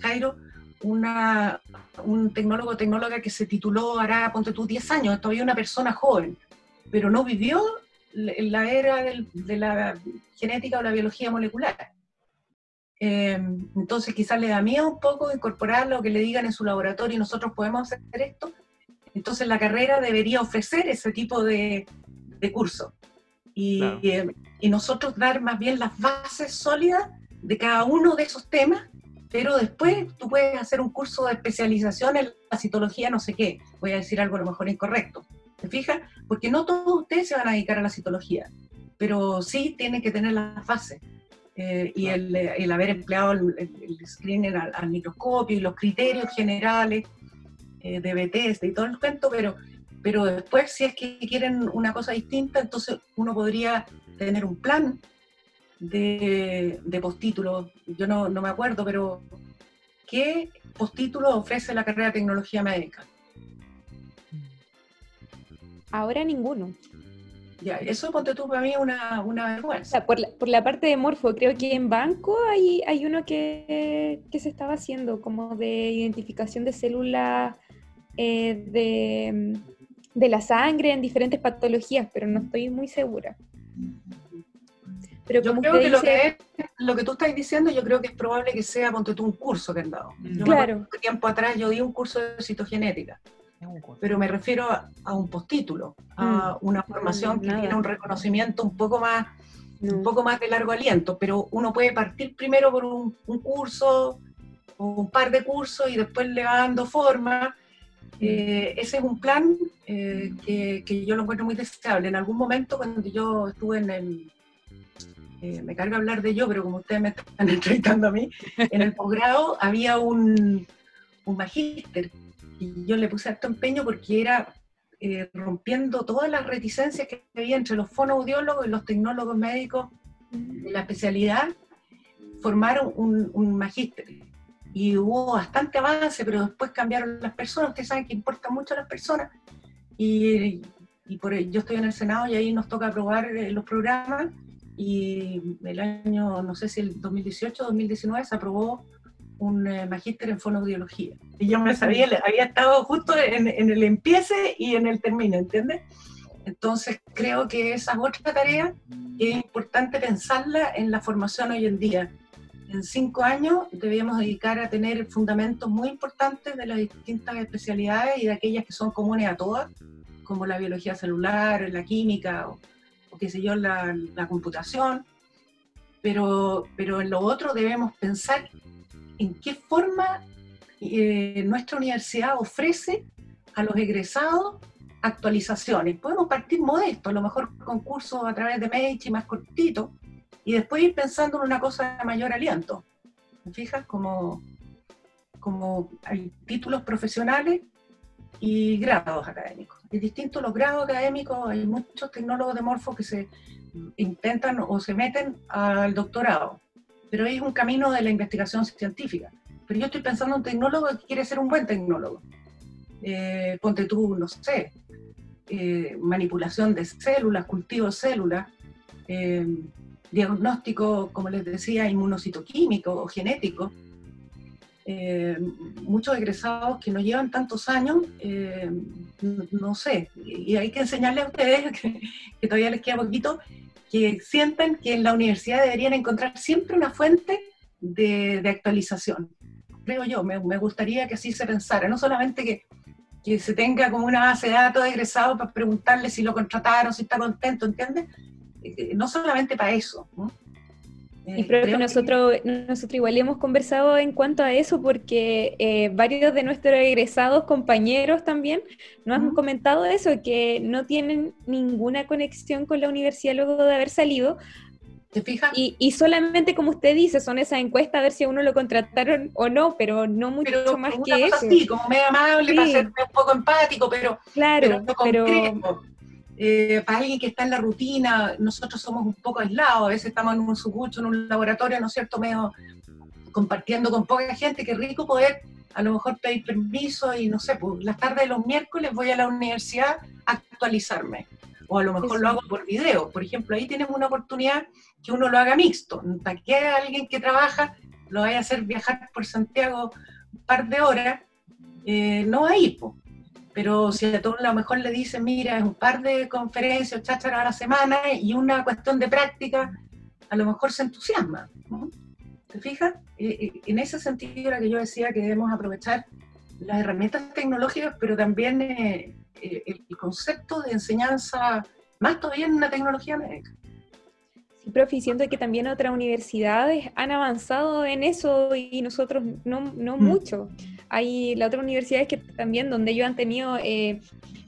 Jairo, un tecnólogo o tecnóloga que se tituló hará, ponte tú, 10 años, todavía una persona joven, pero no vivió la era de la genética o la biología molecular. Eh, entonces quizás le da miedo un poco incorporar lo que le digan en su laboratorio y nosotros podemos hacer esto. Entonces la carrera debería ofrecer ese tipo de, de curso y, eh, y nosotros dar más bien las bases sólidas de cada uno de esos temas pero después tú puedes hacer un curso de especialización en la citología, no sé qué, voy a decir algo a lo mejor incorrecto, ¿te fijas? Porque no todos ustedes se van a dedicar a la citología, pero sí tienen que tener la fase. Eh, y el, el, haber empleado el, el screening al, al, microscopio y los criterios generales eh, de BTS y todo el cuento, pero, pero después si es que quieren una cosa distinta, entonces uno podría tener un plan de, de postítulo, yo no, no, me acuerdo, pero ¿qué postítulo ofrece la carrera de tecnología médica? Ahora ninguno. Ya, eso ponte tú para mí una, una vergüenza. Por, la, por, la, parte de morfo, creo que en banco hay, hay uno que, que se estaba haciendo, como de identificación de células eh, de, de la sangre en diferentes patologías, pero no estoy muy segura. Pero yo creo que, dice... lo que es, lo que tú estás diciendo, yo creo que es probable que sea, ponte tú, un curso que han dado. Yo claro. Me tiempo atrás yo di un curso de citogenética, pero me refiero a, a un postítulo, mm. una formación que tiene un reconocimiento un poco más un poco más de largo aliento, pero uno puede partir primero por un, un curso o un par de cursos y después le va dando forma. Eh, ese es un plan eh, que, que, yo lo encuentro muy deseable. En algún momento, cuando yo estuve en el, eh, me carga hablar de yo, pero como ustedes me están [laughs] entrevistando a mí, en el posgrado había un, un magíster y yo le puse alto empeño porque era eh, rompiendo todas las reticencias que había entre los fonoaudiólogos y los tecnólogos médicos de la especialidad, formaron un, un magíster. Y hubo bastante avance, pero después cambiaron las personas. Ustedes saben que importan mucho las personas. Y, y por, yo estoy en el Senado y ahí nos toca aprobar eh, los programas y el año, no sé si el 2018 o 2019, se aprobó un eh, magíster en fonoaudiología. Y yo me sabía, había estado justo en, en, el empiece y en el termine, ¿entiendes? Entonces creo que esa es otra tarea que es importante pensarla en la formación hoy en día. En cinco años debemos dedicar a tener fundamentos muy importantes de las distintas especialidades y de aquellas que son comunes a todas, como la biología celular, la química o, o qué sé yo, la, la computación, pero, pero en lo otro debemos pensar en qué forma eh, nuestra universidad ofrece a los egresados actualizaciones. Podemos partir modesto, a lo mejor con cursos a través de Medici más cortitos, y después ir pensando en una cosa de mayor aliento. ¿Me fijas? Como, hay títulos profesionales y grados académicos. Es distinto los grados académicos, hay muchos tecnólogos de morfo que se intentan o se meten al doctorado, pero es un camino de la investigación científica. Pero yo estoy pensando en un tecnólogo que quiere ser un buen tecnólogo. Eh, ponte tú, no sé, eh, manipulación de células, cultivo de células, eh, diagnóstico, como les decía, inmunocitoquímico o genético, muchos egresados que no llevan tantos años, no sé, y hay que enseñarles a ustedes, [laughs] que, que, todavía les queda poquito, que sientan que en la universidad deberían encontrar siempre una fuente de, de actualización. Creo yo, me, me, gustaría que así se pensara, no solamente que, que, se tenga como una base de datos de egresados para preguntarle si lo contrataron, si está contento, ¿entiendes? Eh, no solamente para eso. ¿no? Y creo que nosotros, nosotros igual hemos conversado en cuanto a eso porque eh, varios de nuestros egresados compañeros también nos han comentado eso, que no tienen ninguna conexión con la universidad luego de haber salido. ¿Te fijas? Y, solamente, como usted dice, son esas encuestas a ver si a uno lo contrataron o no, pero no mucho más que eso. Sí, como medio amable, para ser un poco empático, pero, claro, pero, eh, para alguien que está en la rutina, nosotros somos un poco aislados, a veces estamos en un subucho, en un laboratorio, ¿no es cierto?, medio compartiendo con poca gente, qué rico poder a lo mejor pedir permiso y no sé, pues las tardes de los miércoles voy a la universidad a actualizarme. O a lo mejor lo hago por video. Por ejemplo, ahí tienes una oportunidad que uno lo haga mixto. Para que alguien que trabaja lo vaya a hacer viajar por Santiago un par de horas, eh, no va a ir. Pues. Pero si a todos a lo mejor le dicen, mira, es un par de conferencias, cháchara a la semana y una cuestión de práctica, a lo mejor se entusiasma. ¿Te fijas? En ese sentido era que yo decía que debemos aprovechar las herramientas tecnológicas, pero también eh, eh, el concepto de enseñanza, más todavía en una tecnología médica. Sí, profe, siento que también otras universidades han avanzado en eso y nosotros no, no mm. mucho hay la otra universidades que también, donde ellos han tenido eh,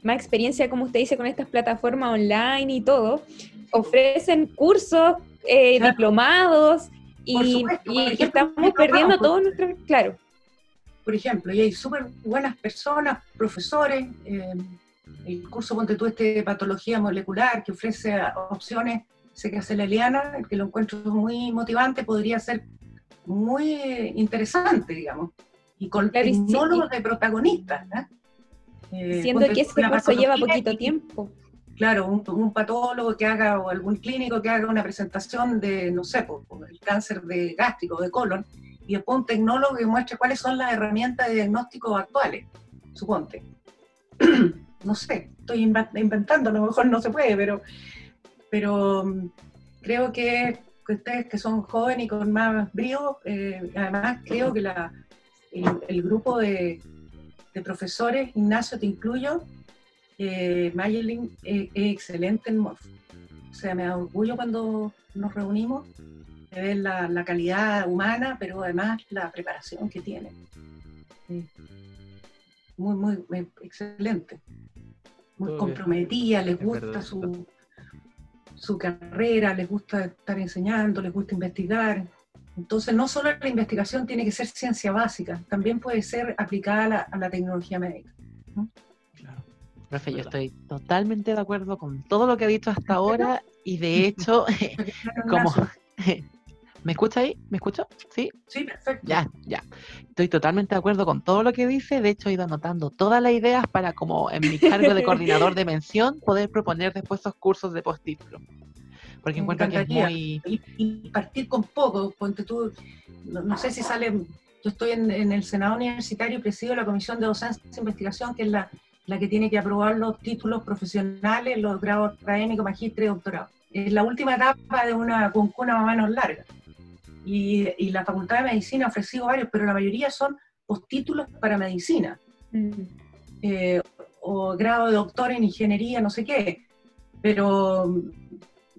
más experiencia, como usted dice, con estas plataformas online y todo, ofrecen cursos, eh, diplomados, y, estamos perdiendo todo nuestro, claro. Por ejemplo, y hay súper buenas personas, profesores, eh, el curso Ponte tú este de patología molecular que ofrece opciones, sé que hace la Eliana, el que lo encuentro muy motivante, podría ser muy interesante, digamos y con tecnólogos de protagonistas. ¿eh? eh Siendo que ese curso lleva poquito tiempo. Claro, un, patólogo que haga o algún clínico que haga una presentación de, no sé, por, el cáncer de gástrico, de colon, y después un tecnólogo que muestre cuáles son las herramientas de diagnóstico actuales, suponte. [clears throat] no sé, estoy inventando, a lo mejor no se puede, pero, pero mm, creo que ustedes que son jóvenes y con más brío, eh, además creo que la, el, grupo de, profesores, Ignacio, te incluyo, eh, Mayelin eh, es excelente en Morph. O sea, me da orgullo cuando nos reunimos de ver la, calidad humana, pero además la preparación que tiene. Muy, muy, excelente. Muy comprometida, les gusta su, su carrera, les gusta estar enseñando, les gusta investigar. Entonces, no solo la investigación tiene que ser ciencia básica, también puede ser aplicada a la, tecnología médica. Claro. Profe, yo estoy totalmente de acuerdo con todo lo que ha dicho hasta ahora y de hecho, [laughs] [laughs] como... [laughs] ¿Me escucha ahí? ¿Me escucha? ¿Sí? Sí, perfecto. Ya, ya. Estoy totalmente de acuerdo con todo lo que dice. De hecho, he ido anotando todas las ideas para, como en mi cargo de coordinador de mención, poder proponer después esos cursos de posttítulo porque encuentro que es muy... Y, partir con poco, ponte tú, no, sé si sale, yo estoy en, el Senado Universitario y presido la Comisión de Docencia e Investigación, que es la, la que tiene que aprobar los títulos profesionales, los grados académicos, magíster y doctorado. Es la última etapa de una concuna más o menos larga. Y, y, la Facultad de Medicina ha ofrecido varios, pero la mayoría son postítulos para medicina. Mm. Eh, o grado de doctor en ingeniería, no sé qué. Pero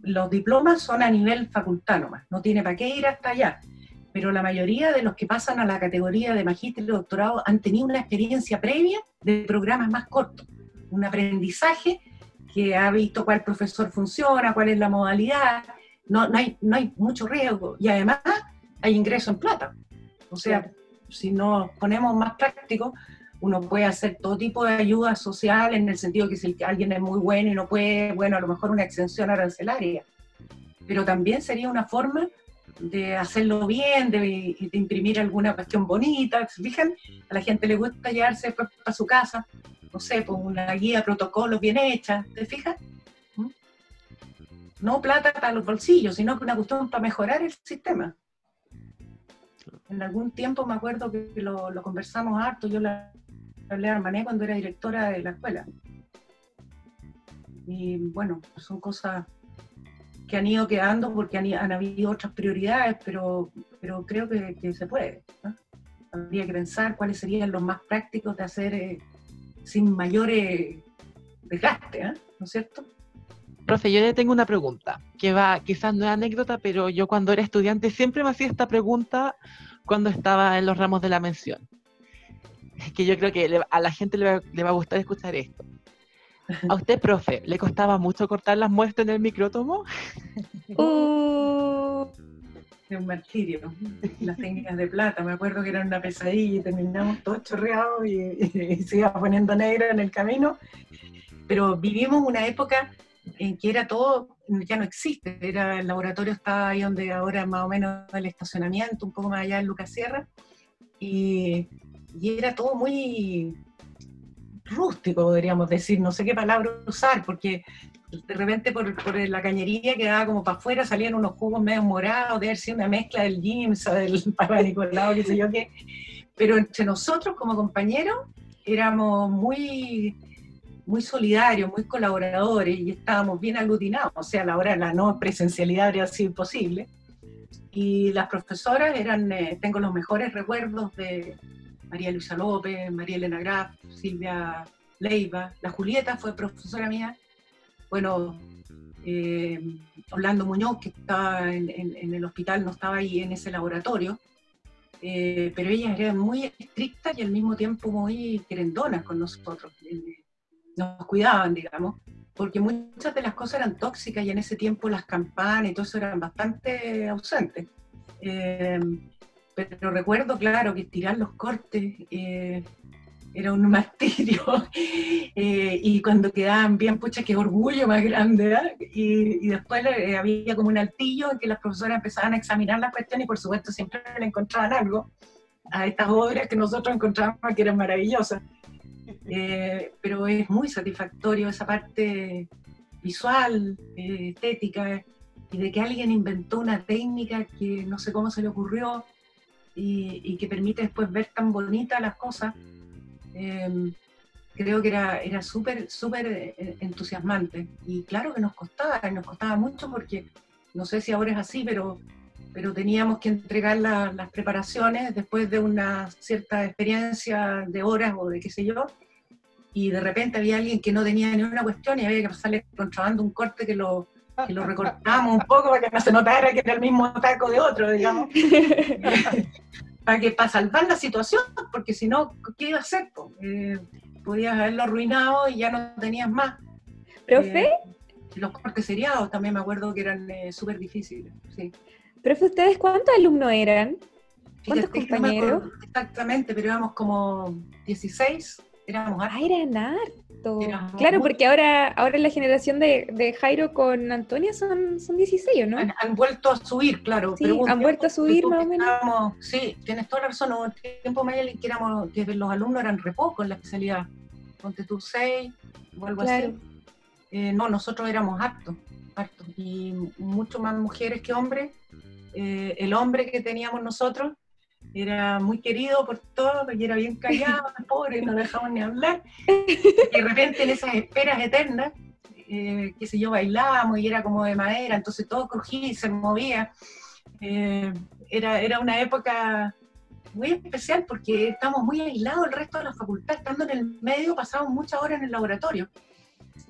los diplomas son a nivel facultad nomás, no tiene para qué ir hasta allá. Pero la mayoría de los que pasan a la categoría de magíster y doctorado han tenido una experiencia previa de programas más cortos, un aprendizaje que ha visto cuál profesor funciona, cuál es la modalidad, no, no, hay, no hay mucho riesgo y además hay ingreso en plata. O sea, si nos ponemos más prácticos, uno puede hacer todo tipo de ayuda social en el sentido que si alguien es muy bueno y no puede, bueno, a lo mejor una exención arancelaria. Pero también sería una forma de hacerlo bien, de, imprimir alguna cuestión bonita. ¿Se fijan? A la gente le gusta llevarse después a su casa, no sé, con una guía, protocolos bien hecha. ¿Te fijas? ¿Mm? No plata para los bolsillos, sino que una cuestión para mejorar el sistema. En algún tiempo me acuerdo que lo, lo conversamos harto, yo la hablé a Armané cuando era directora de la escuela. Y bueno, son cosas que han ido quedando porque han, habido otras prioridades, pero, pero creo que, se puede. Habría que pensar cuáles serían los más prácticos de hacer eh, sin mayores desgastes, ¿no es cierto? Profe, yo le tengo una pregunta, que va, quizás no es anécdota, pero yo cuando era estudiante siempre me hacía esta pregunta cuando estaba en los ramos de la mención. [laughs] Que yo creo que le- a la gente le va, le va a gustar escuchar esto. ¿A usted, profe, le costaba mucho cortar las muestras en el micrótomo? [laughs] Uh, Es un martirio. Las técnicas de plata, me acuerdo que eran una pesadilla y terminamos todos chorreados y, y se iba poniendo negro en el camino. Pero vivimos una época en que era todo, ya no existe, era el laboratorio estaba ahí donde ahora más o menos el estacionamiento, un poco más allá en Lucas Sierra, y, y era todo muy rústico, podríamos decir, no sé qué palabra usar, porque de repente por, por la cañería quedaba como para afuera, salían unos jugos medio morados, de haber sido una mezcla del Gims o del [laughs] Papa Nicolau, qué sé yo qué. Pero entre nosotros como compañeros éramos muy, muy solidarios, muy colaboradores y estábamos bien aglutinados. O sea, a la hora de la no presencialidad habría sido imposible. Y las profesoras eran, eh, tengo los mejores recuerdos de María Luisa López, María Elena Graf, Silvia Leiva, la Julieta fue profesora mía bueno, eh, Orlando Muñoz, que estaba en, el hospital, no estaba ahí en ese laboratorio, eh, pero ellas eran muy estrictas y al mismo tiempo muy querendonas con nosotros. eh, nos cuidaban, digamos, porque muchas de las cosas eran tóxicas y en ese tiempo las campanas y todo eso eran bastante ausentes. Pero recuerdo, claro, que tirar los cortes eh, era un [laughs] martirio. Eh, y cuando quedaban bien, pucha, qué orgullo más grande. ¿eh? Y, y después eh, había como un altillo en que las profesoras empezaban a examinar la cuestión y por supuesto siempre le encontraban algo a estas obras que nosotros encontrábamos que eran maravillosas. Pero es muy satisfactorio esa parte visual, estética, y de que alguien inventó una técnica que no sé cómo se le ocurrió y, y que permite después ver tan bonitas las cosas. Eh, creo que era, era súper, súper eh, entusiasmante. Y claro que nos costaba, y nos costaba mucho porque no sé si ahora es así, pero, pero teníamos que entregar la- las preparaciones después de una cierta experiencia de horas o de qué sé yo. Y de repente había alguien que no tenía ni una cuestión y había que pasarle contrabando un corte que lo, que lo recortamos un poco para que no se notara que era el mismo taco de otro, digamos. [laughs] para que para salvar la situación, porque si no, ¿qué iba a hacer? Eh, podías haberlo arruinado y ya no tenías más. profe, Eh, los cortes seriados también me acuerdo que eran eh, súper difíciles. Sí. profe, ¿ustedes cuántos alumnos eran? ¿Cuántos Fíjate no compañeros? acuerdo Exactamente, pero éramos como 16, éramos Ah, hartos. eran harto. Éramos Claro, muy- porque ahora, ahora la generación de, de Jairo con Antonia son, son 16, ¿o ¿no? Han, han vuelto a subir, claro. Sí, pero han vuelto a subir más o menos. estábamos- sí, tienes toda la razón. Hubo un tiempo Mayeli, que éramos, que los alumnos eran re pocos en la especialidad. Ponte tú seis o algo Claro. así. Eh, no, nosotros éramos hartos, hartos. Y mucho más mujeres que hombres. Eh, el hombre que teníamos nosotros era muy querido por todos y era bien callado, el pobre, no dejaban ni hablar. [laughs] Y de repente en esas esperas eternas, eh, qué sé yo, bailábamos y era como de madera, entonces todo crujía y se movía. Eh, era, era una época muy especial porque estábamos muy aislados del resto de la facultad, estando en el medio pasábamos muchas horas en el laboratorio.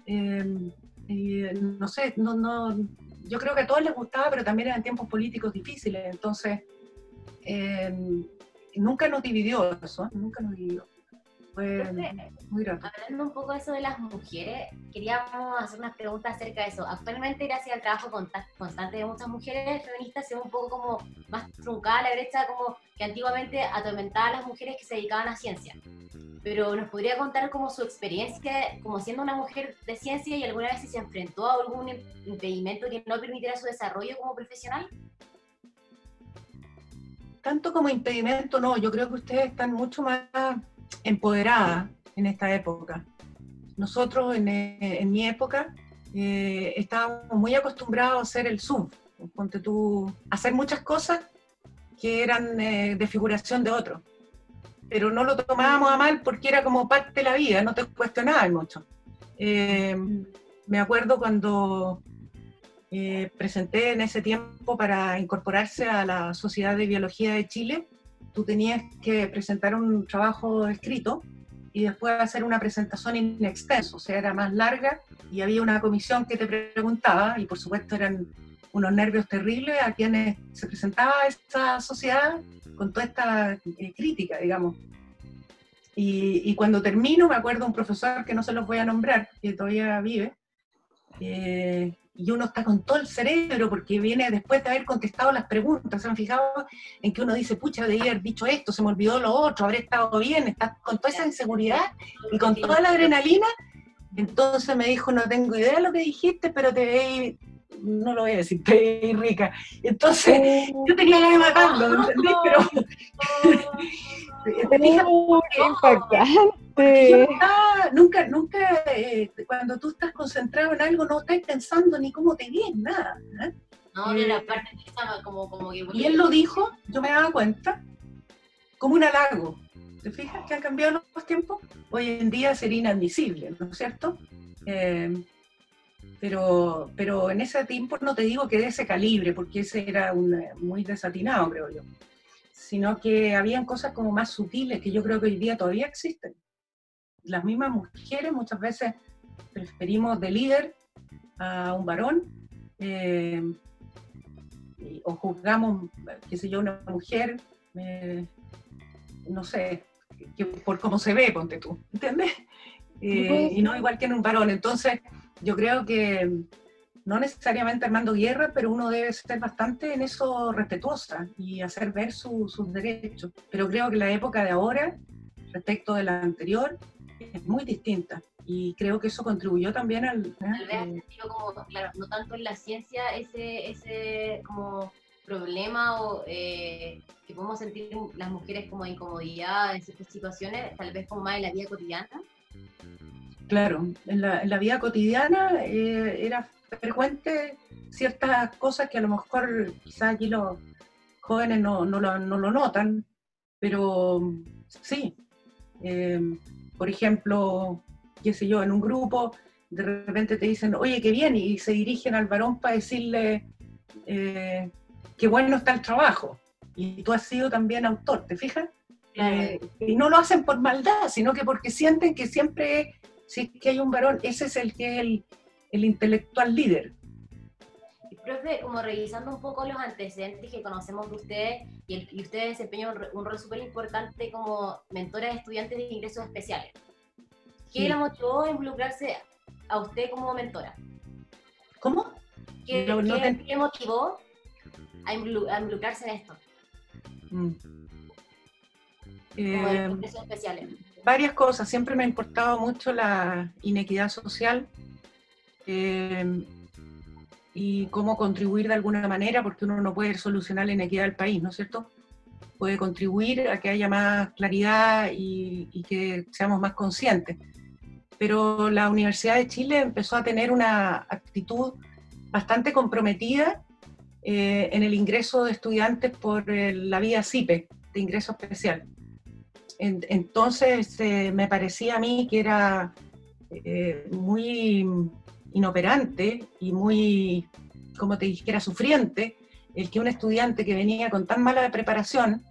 Eh, eh, no sé, no, no, yo creo que a todos les gustaba, pero también eran tiempos políticos difíciles, entonces eh, nunca nos dividió eso, nunca nos dividió. Fue muy. Hablando un poco de eso de las mujeres, queríamos hacer unas preguntas acerca de eso. Actualmente, gracias al trabajo constante de muchas mujeres feministas, se ve un poco como más truncada la brecha, como que antiguamente atormentaba a las mujeres que se dedicaban a ciencia. Pero nos podría contar como su experiencia como siendo una mujer de ciencia y alguna vez si se enfrentó a algún im- impedimento que no permitiera su desarrollo como profesional. Tanto como impedimento, no, yo creo que ustedes están mucho más empoderadas en esta época. Nosotros en, eh, en mi época eh, estábamos muy acostumbrados a hacer el sub, ponte tú, hacer muchas cosas que eran eh, de figuración de otros, pero no lo tomábamos a mal porque era como parte de la vida, no te cuestionabas mucho. Eh, me acuerdo cuando eh, presenté en ese tiempo para incorporarse a la Sociedad de Biología de Chile, tú tenías que presentar un trabajo escrito y después hacer una presentación in extenso, o sea, era más larga y había una comisión que te preguntaba y por supuesto eran unos nervios terribles a quienes se presentaba esta sociedad con toda esta eh, crítica, digamos. Y, y, cuando termino, me acuerdo un profesor que no se los voy a nombrar, que todavía vive, eh, y uno está con todo el cerebro porque viene después de haber contestado las preguntas. ¿Se han fijado en que uno dice, pucha, debí haber dicho esto, se me olvidó lo otro, habré estado bien? Está con toda esa inseguridad y con toda la adrenalina. Entonces me dijo, no tengo idea de lo que dijiste, pero te veis, no lo voy a decir, te veis rica. Entonces yo tenía que matarlo, ¿entendés? Pero... Oh, [laughs] qué impactante. nunca, nunca, eh, cuando tú estás concentrado en algo, no estás pensando ni cómo te ves, nada. ¿eh? No, de la parte como, como que... Y él lo dijo, yo me daba cuenta, como un halago. ¿Te fijas que han cambiado los tiempos? Hoy en día sería inadmisible, ¿no es cierto? Eh, pero, pero en ese tiempo no te digo que de ese calibre, porque ese era un, muy desatinado, creo yo sino que habían cosas como más sutiles que yo creo que hoy día todavía existen. Las mismas mujeres muchas veces preferimos de líder a un varón, eh, o juzgamos, qué sé yo, una mujer, eh, no sé, que por cómo se ve, ponte tú, ¿entiendes? Eh, y no igual que en un varón. Entonces, yo creo que no necesariamente armando guerra, pero uno debe ser bastante en eso respetuosa y hacer ver sus derechos. Pero creo que la época de ahora, respecto de la anterior, muy distinta. Y creo que eso contribuyó también al... ¿eh? Tal vez, como, claro, no tanto en la ciencia ese, ese como problema o eh, que podemos sentir las mujeres como incomodidad en ciertas situaciones, tal vez como más en la vida cotidiana. Claro, en la, en la vida cotidiana eh, era frecuente ciertas cosas que a lo mejor quizás aquí los jóvenes no, no, lo, no lo, notan, pero sí. Eh, por ejemplo, qué sé yo, en un grupo de repente te dicen, oye, qué bien, y se dirigen al varón para decirle, eh, qué bueno está el trabajo. Y tú has sido también autor, ¿te fijas? Eh, y no lo hacen por maldad, sino que porque sienten que siempre, si es que hay un varón, ese es el que es el, el intelectual líder. Profe, como revisando un poco los antecedentes que conocemos de usted, y, y usted desempeña un, rol súper importante como mentora de estudiantes de ingresos especiales. ¿Qué le motivó a involucrarse a usted como mentora? ¿Cómo? ¿Qué, le motivó a, involucrarse en esto? Mm. Eh, especiales. Varias cosas. Siempre me ha importado mucho la inequidad social Em, y cómo contribuir de alguna manera, porque uno no puede solucionar la inequidad del país, ¿no es cierto? Puede contribuir a que haya más claridad y, que seamos más conscientes. Pero la Universidad de Chile empezó a tener una actitud bastante comprometida eh, en el ingreso de estudiantes por la vía CIPE, de ingreso especial. entonces eh, me parecía a mí que era eh, muy inoperante y muy, como te dijera, sufriente, el que un estudiante que venía con tan mala preparación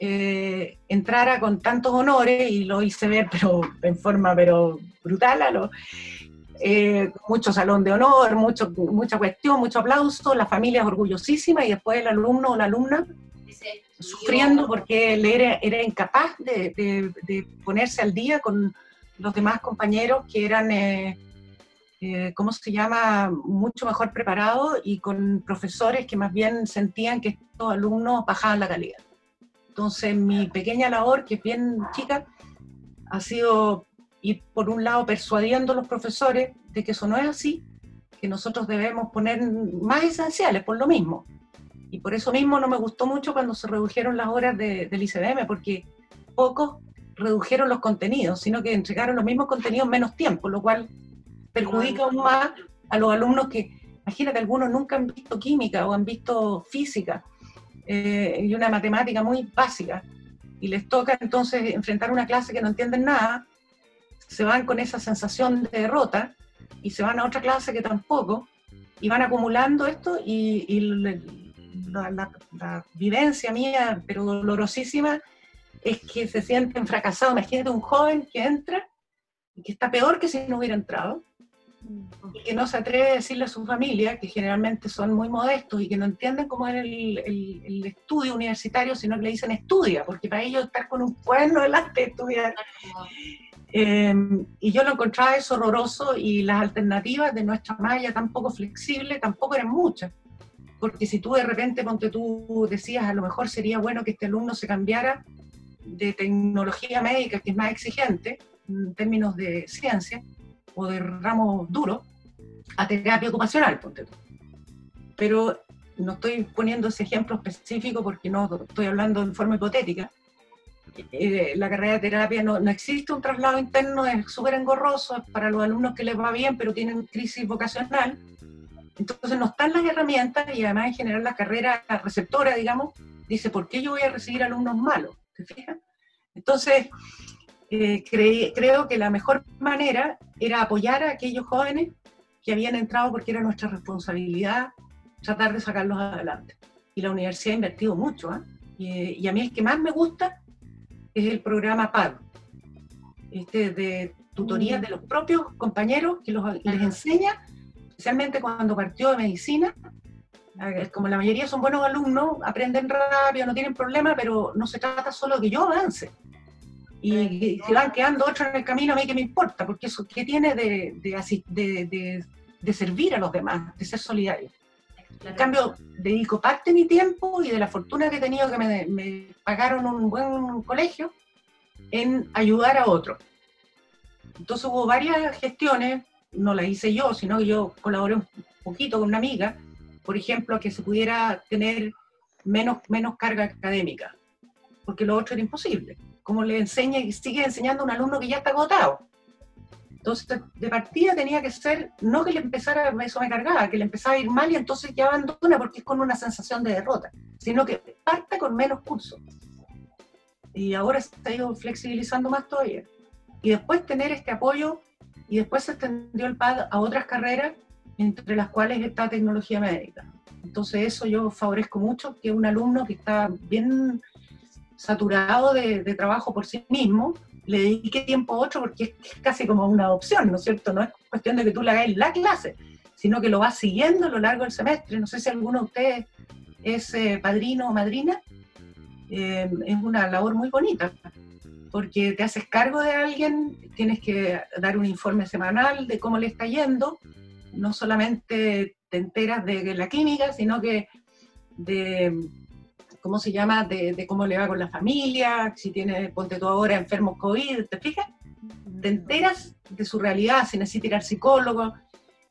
eh, entrara con tantos honores, y lo hice ver pero en forma pero brutal, a lo, eh, mucho salón de honor, mucho, mucha cuestión, mucho aplauso, la familia es orgullosísima y después el alumno o la alumna sufriendo porque él era, era incapaz de, ponerse al día con los demás compañeros que eran... Eh, eh, ¿cómo se llama?, mucho mejor preparado y con profesores que más bien sentían que estos alumnos bajaban la calidad. Entonces, mi pequeña labor, que es bien chica, ha sido ir por un lado persuadiendo a los profesores de que eso no es así, que nosotros debemos poner más esenciales por lo mismo. Y por eso mismo no me gustó mucho cuando se redujeron las horas del ICBM, porque pocos redujeron los contenidos, sino que entregaron los mismos contenidos en menos tiempo, lo cual perjudica aún más a los alumnos que, imagínate, algunos nunca han visto química o han visto física eh, y una matemática muy básica, y les toca entonces enfrentar una clase que no entienden nada, se van con esa sensación de derrota y se van a otra clase que tampoco, y van acumulando esto y, la, vivencia mía, pero dolorosísima, es que se sienten fracasados. Imagínate un joven que entra y que está peor que si no hubiera entrado y que no se atreve a decirle a su familia, que generalmente son muy modestos y que no entienden cómo es el, el- el estudio universitario, sino que le dicen estudia, porque para ellos estar con un cuerno delante de estudiar. Eh, y yo lo encontraba eso horroroso y las alternativas de nuestra malla tan poco flexible tampoco eran muchas. Porque si tú de repente, ponte tú, decías, a lo mejor sería bueno que este alumno se cambiara de tecnología médica, que es más exigente en términos de ciencia, o de ramo duro, a terapia ocupacional, ponte tú. Pero no estoy poniendo ese ejemplo específico porque no estoy hablando en forma hipotética. Eh, la carrera de terapia no, no existe un traslado interno, es súper engorroso, es para los alumnos que les va bien, pero tienen crisis vocacional. Entonces no están las herramientas y además en general la carrera receptora, digamos, dice, ¿por qué yo voy a recibir alumnos malos? ¿Te fijas? Entonces, eh, cre- creo que la mejor manera era apoyar a aquellos jóvenes que habían entrado porque era nuestra responsabilidad tratar de sacarlos adelante. Y la universidad ha invertido mucho. ¿ah? Y, y a mí el que más me gusta es el programa PAD, este de tutorías de los propios compañeros que los, les enseña, especialmente cuando partió de medicina. eh, Como la mayoría son buenos alumnos, aprenden rápido, no tienen problema, pero no se trata solo de que yo avance. Y, si van quedando otros en el camino, a mí que me importa, porque eso, ¿qué tiene de, de, de- de- servir a los demás, de ser solidario? En cambio, dedico parte de mi tiempo y de la fortuna que he tenido que me, me pagaron un buen colegio en ayudar a otros. Entonces hubo varias gestiones, no las hice yo, sino que yo colaboré un poquito con una amiga, por ejemplo, que se pudiera tener menos, menos carga académica, porque lo otro era imposible. Como le enseña y sigue enseñando a un alumno que ya está agotado. Entonces, de partida tenía que ser, no que le empezara, eso me cargaba, que le empezaba a ir mal y entonces ya abandona porque es con una sensación de derrota, sino que parta con menos cursos. Y ahora se ha ido flexibilizando más todavía. Y después tener este apoyo, y después se extendió el PAD a otras carreras, entre las cuales está tecnología médica. Entonces eso yo favorezco mucho, que un alumno que está bien saturado de, trabajo por sí mismo, le dedique tiempo a otro porque es casi como una adopción, ¿no es cierto? No es cuestión de que tú le hagas la clase, sino que lo vas siguiendo a lo largo del semestre. No sé si alguno de ustedes es eh, padrino o madrina. Eh, es una labor muy bonita, porque te haces cargo de alguien, tienes que dar un informe semanal de cómo le está yendo, no solamente te enteras de la química, sino que de, ¿cómo se llama?, de, de cómo le va con la familia, si tiene, ponte tú ahora, enfermos COVID, ¿te fijas? Te enteras de su realidad, si necesita ir al psicólogo.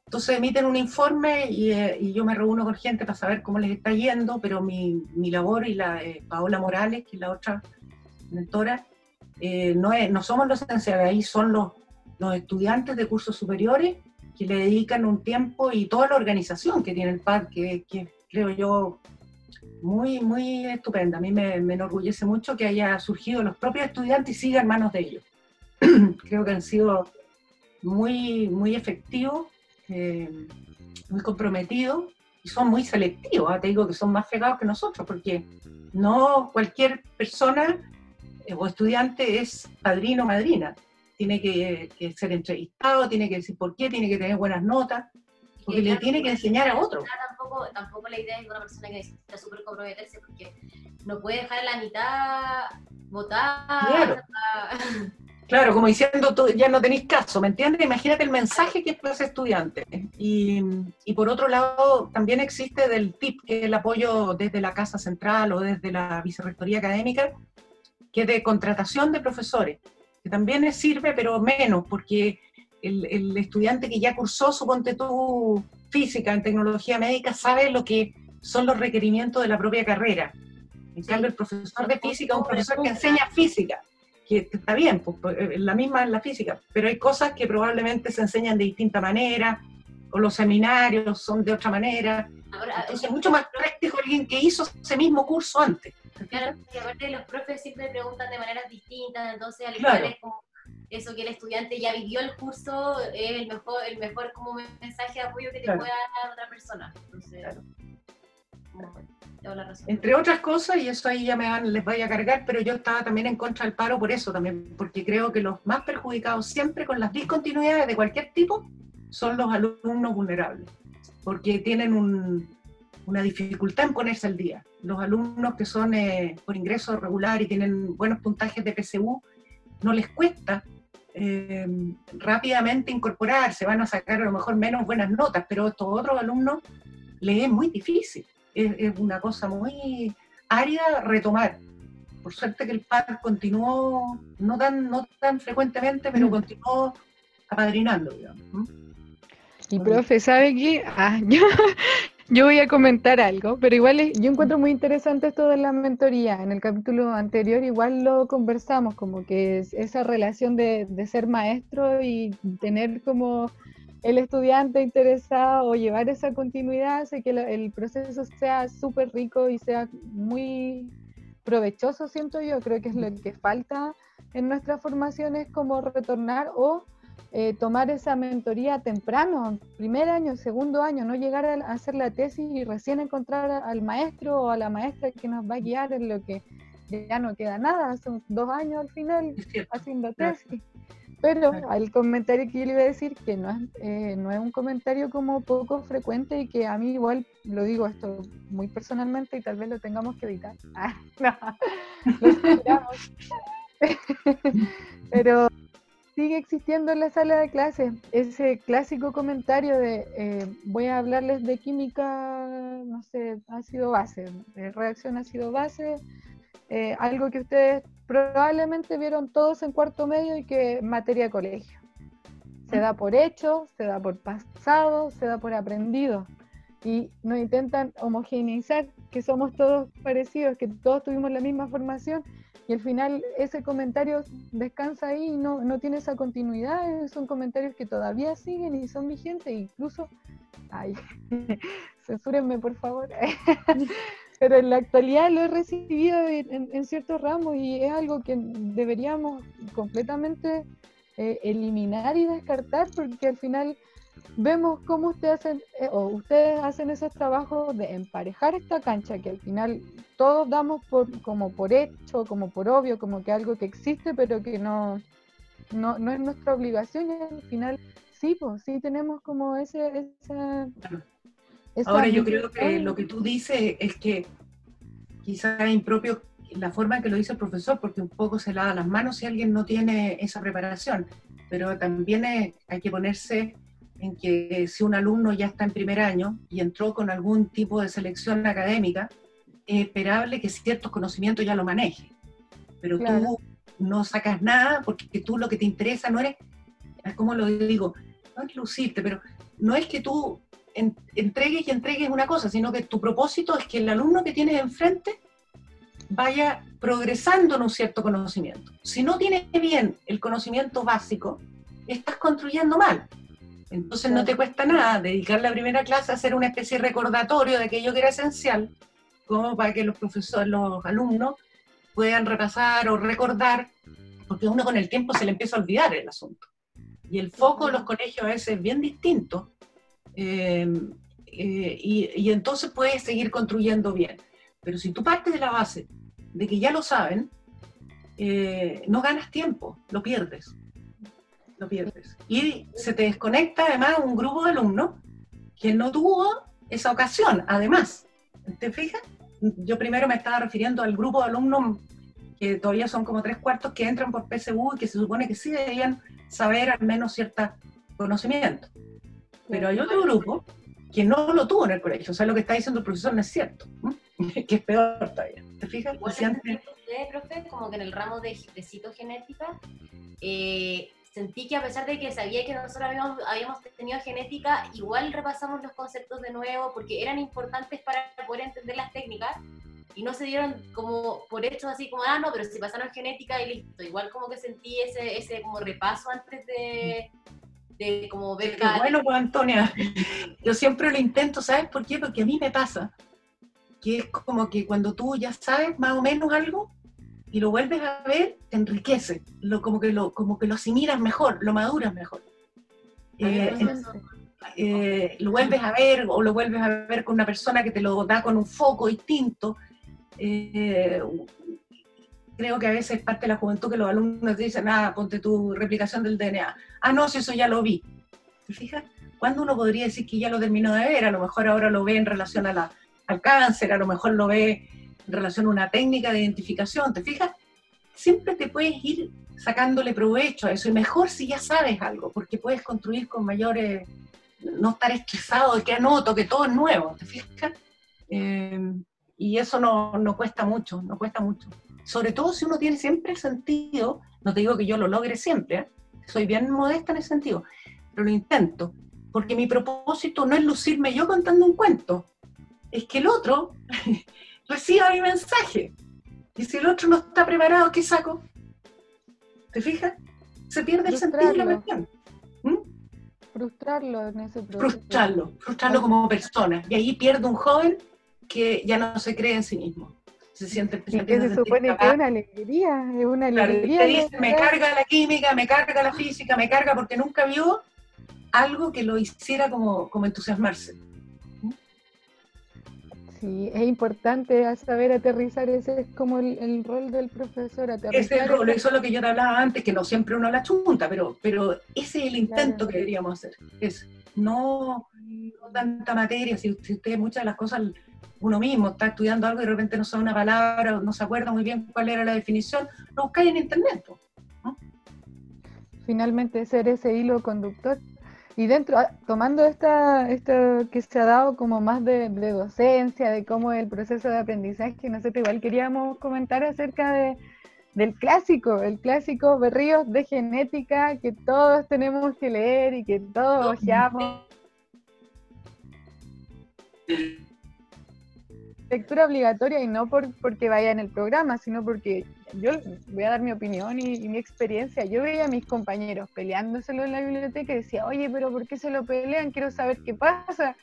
Entonces emiten un informe y, eh, y yo me reúno con gente para saber cómo les está yendo, pero mi, mi labor y la de Paola Morales, que es la otra mentora, eh, no, es, no somos los esenciales, ahí son los, los estudiantes de cursos superiores que le dedican un tiempo y toda la organización que tiene el PAD, que, que creo yo muy, muy estupenda. A mí me, me enorgullece mucho que haya surgido los propios estudiantes y siga en manos de ellos. [clears throat] creo que han sido muy, muy efectivos, eh, muy comprometidos y son muy selectivos. ¿ah? Te digo que son más fregados que nosotros, porque no cualquier persona eh, o estudiante es padrino o madrina. Tiene que, que ser entrevistado, tiene que decir por qué, tiene que tener buenas notas, porque le tiene que enseñar a otro. Tampoco, tampoco la idea es una persona que necesita súper comprometerse porque no puede dejar la mitad votada. Claro. Claro, como diciendo, tú ya no tenéis caso, ¿me entiendes? Imagínate el mensaje que es para ese estudiante. Y, y por otro lado, también existe del TIP, que es el apoyo desde la Casa Central o desde la Vicerrectoría Académica, que es de contratación de profesores, que también sirve, pero menos, porque el, el estudiante que ya cursó su tú física en tecnología médica sabe lo que son los requerimientos de la propia carrera. En cambio, el profesor de física es un profesor que enseña física que está bien, pues, la misma es la física, pero hay cosas que probablemente se enseñan de distinta manera, o los seminarios son de otra manera. Ahora, Entonces es mucho más práctico alguien que hizo ese mismo curso antes. Claro, que aparte los profes siempre preguntan de maneras distintas, entonces al Claro. final es como eso que el estudiante ya vivió el curso, es el mejor, el mejor como mensaje de apoyo que te Claro. pueda dar otra persona. Entonces, Claro. la razón. Entre otras cosas, y eso ahí ya me van, les vaya a cargar, pero yo estaba también en contra del paro por eso también, porque creo que los más perjudicados siempre con las discontinuidades de cualquier tipo son los alumnos vulnerables, porque tienen un- una dificultad en ponerse al día. Los alumnos que son eh, por ingreso regular y tienen buenos puntajes de PSU, no les cuesta eh, rápidamente incorporarse, van a sacar a lo mejor menos buenas notas, pero a estos otros alumnos les es muy difícil. Es, es una cosa muy árida retomar. Por suerte que el PAR continuó, no tan, no tan frecuentemente, pero continuó apadrinando. Y profe, ¿sabe qué? Ah, [laughs] yo voy a comentar algo, pero igual es- yo encuentro muy interesante esto de la mentoría. En el capítulo anterior igual lo conversamos, como que es esa relación de, de ser maestro y tener como el estudiante interesado o llevar esa continuidad hace que el proceso sea súper rico y sea muy provechoso, siento yo. Creo que es lo que falta en nuestras formaciones, como retornar o eh, tomar esa mentoría temprano, primer año, segundo año, no llegar a, hacer la tesis y recién encontrar al maestro o a la maestra que nos va a guiar en lo que ya no queda nada, son dos años al final haciendo tesis. Pero al comentario que yo le iba a decir, que no es, eh, no es un comentario como poco frecuente y que a mí igual, lo digo esto muy personalmente y tal vez lo tengamos que evitar. Ah, [laughs] no, lo esperamos. [laughs] Pero sigue existiendo en la sala de clases ese clásico comentario de eh, voy a hablarles de química, no sé, ácido base, reacción ácido base, eh, algo que ustedes probablemente vieron todos en cuarto medio y que materia de colegio. Se da por hecho, se da por pasado, se da por aprendido. Y nos intentan homogeneizar que somos todos parecidos, que todos tuvimos la misma formación y al final ese comentario descansa ahí y no, no tiene esa continuidad, son comentarios que todavía siguen y son vigentes, incluso, ay, [laughs] censúrenme por favor, [laughs] pero en la actualidad lo he recibido en ciertos ramos y es algo que deberíamos completamente eh, eliminar y descartar porque al final vemos cómo ustedes hacen, eh, o ustedes hacen esos trabajos de emparejar esta cancha que al final todos damos por, como por hecho, como por obvio, como que algo que existe, pero que no, no, no es nuestra obligación y al final sí, pues sí tenemos como ese, esa, esa Ahora yo creo que lo que tú dices es que quizás es impropio la forma en que lo dice el profesor, porque un poco se lava las manos si alguien no tiene esa preparación, pero también es- hay que ponerse en que si un alumno ya está en primer año y entró con algún tipo de selección académica, es esperable que ciertos conocimientos ya lo maneje, pero Claro. tú no sacas nada porque tú lo que te interesa no eres, ¿cómo lo digo? No es lucirte, pero no es que tú en- entregues y entregues una cosa, sino que tu propósito es que el alumno que tienes enfrente vaya progresando en un cierto conocimiento. Si no tienes bien el conocimiento básico, estás construyendo mal. Entonces no te cuesta nada dedicar la primera clase a hacer una especie de recordatorio de aquello que era esencial, como para que los profesores, los alumnos puedan repasar o recordar, porque uno con el tiempo se le empieza a olvidar el asunto. Y el foco de los colegios a veces es bien distinto, eh, eh, y, y entonces puedes seguir construyendo bien. Pero si tú partes de la base de que ya lo saben, eh, no ganas tiempo, lo pierdes. Lo pierdes. Y se te desconecta además un grupo de alumnos que no tuvo esa ocasión, además. ¿Te fijas? Yo primero me estaba refiriendo al grupo de alumnos que todavía son como tres cuartos que entran por PSU y que se supone que sí deberían saber al menos cierto conocimiento. Pero hay otro grupo que no lo tuvo en el colegio. O sea, lo que está diciendo el profesor no es cierto. [laughs] que es peor todavía. ¿Te fijas? Profe, como que en el ramo de, de citogenética, eh, sentí que a pesar de que sabía que nosotros habíamos, habíamos tenido genética, igual repasamos los conceptos de nuevo porque eran importantes para poder entender las técnicas y no se dieron como por hechos así como, ah, no, pero si pasaron genética y listo. Igual como que sentí ese, ese como repaso antes de, de como ver cada- bueno, pues Antonia. [laughs] Yo siempre lo intento, ¿sabes por qué? Porque a mí me pasa que es como que cuando tú ya sabes más o menos algo y lo vuelves a ver, te enriquece. Lo, como, que lo, como que lo asimilas mejor, lo maduras mejor. Eh, eh, lo vuelves a ver o lo vuelves a ver con una persona que te lo da con un foco distinto. Eh, creo que a veces parte de la juventud que los alumnos te dicen, ah, ponte tu replicación del DNA. Ah, no, si eso ya lo vi. ¿Te fijas? ¿Cuándo uno podría decir que ya lo terminó de ver? A lo mejor ahora lo ve en relación a la, al cáncer, a lo mejor lo ve en relación a una técnica de identificación. ¿Te fijas? Siempre te puedes ir sacándole provecho a eso. Y mejor si ya sabes algo, porque puedes construir con mayores, no estar estresado de que anoto, que todo es nuevo. ¿Te fijas? Eh, y eso no, no cuesta mucho, no cuesta mucho sobre todo si uno tiene siempre el sentido, no te digo que yo lo logre siempre, ¿eh? soy bien modesta en ese sentido, pero lo intento, porque mi propósito no es lucirme yo contando un cuento, es que el otro [laughs] reciba mi mensaje. Y si el otro no está preparado, ¿qué saco? ¿Te fijas? Se pierde el sentido de la cuestión. ¿Mm? Frustrarlo en ese proceso. Frustrarlo, frustrarlo como persona. Y ahí pierde un joven que ya no se cree en sí mismo se siente que se supone que es una alegría, es una alegría. me carga la química, me carga la física, me carga porque nunca vio algo que lo hiciera como, como entusiasmarse. Sí, es importante saber aterrizar, ese es como el, rol del profesor. Ese es el rol, eso es lo que yo te hablaba antes, que no siempre uno la chunta, pero, pero ese es el intento que deberíamos hacer, es no, tanta materia, si, si ustedes muchas de las cosas uno mismo está estudiando algo y de repente no sabe una palabra, no se acuerda muy bien cuál era la definición, lo buscáis en internet. Finalmente ser ese hilo conductor. Y dentro, ah, tomando esta, esto que se ha dado como más de, docencia, de cómo el proceso de aprendizaje, nosotros igual queríamos comentar acerca de, del clásico, el clásico Berríos de genética que todos tenemos que leer y que todos ojeamos lectura obligatoria y no por, porque vaya en el programa, sino porque yo voy a dar mi opinión y, mi experiencia. Yo veía a mis compañeros peleándoselo en la biblioteca y decía, oye, pero ¿por qué se lo pelean? Quiero saber qué pasa.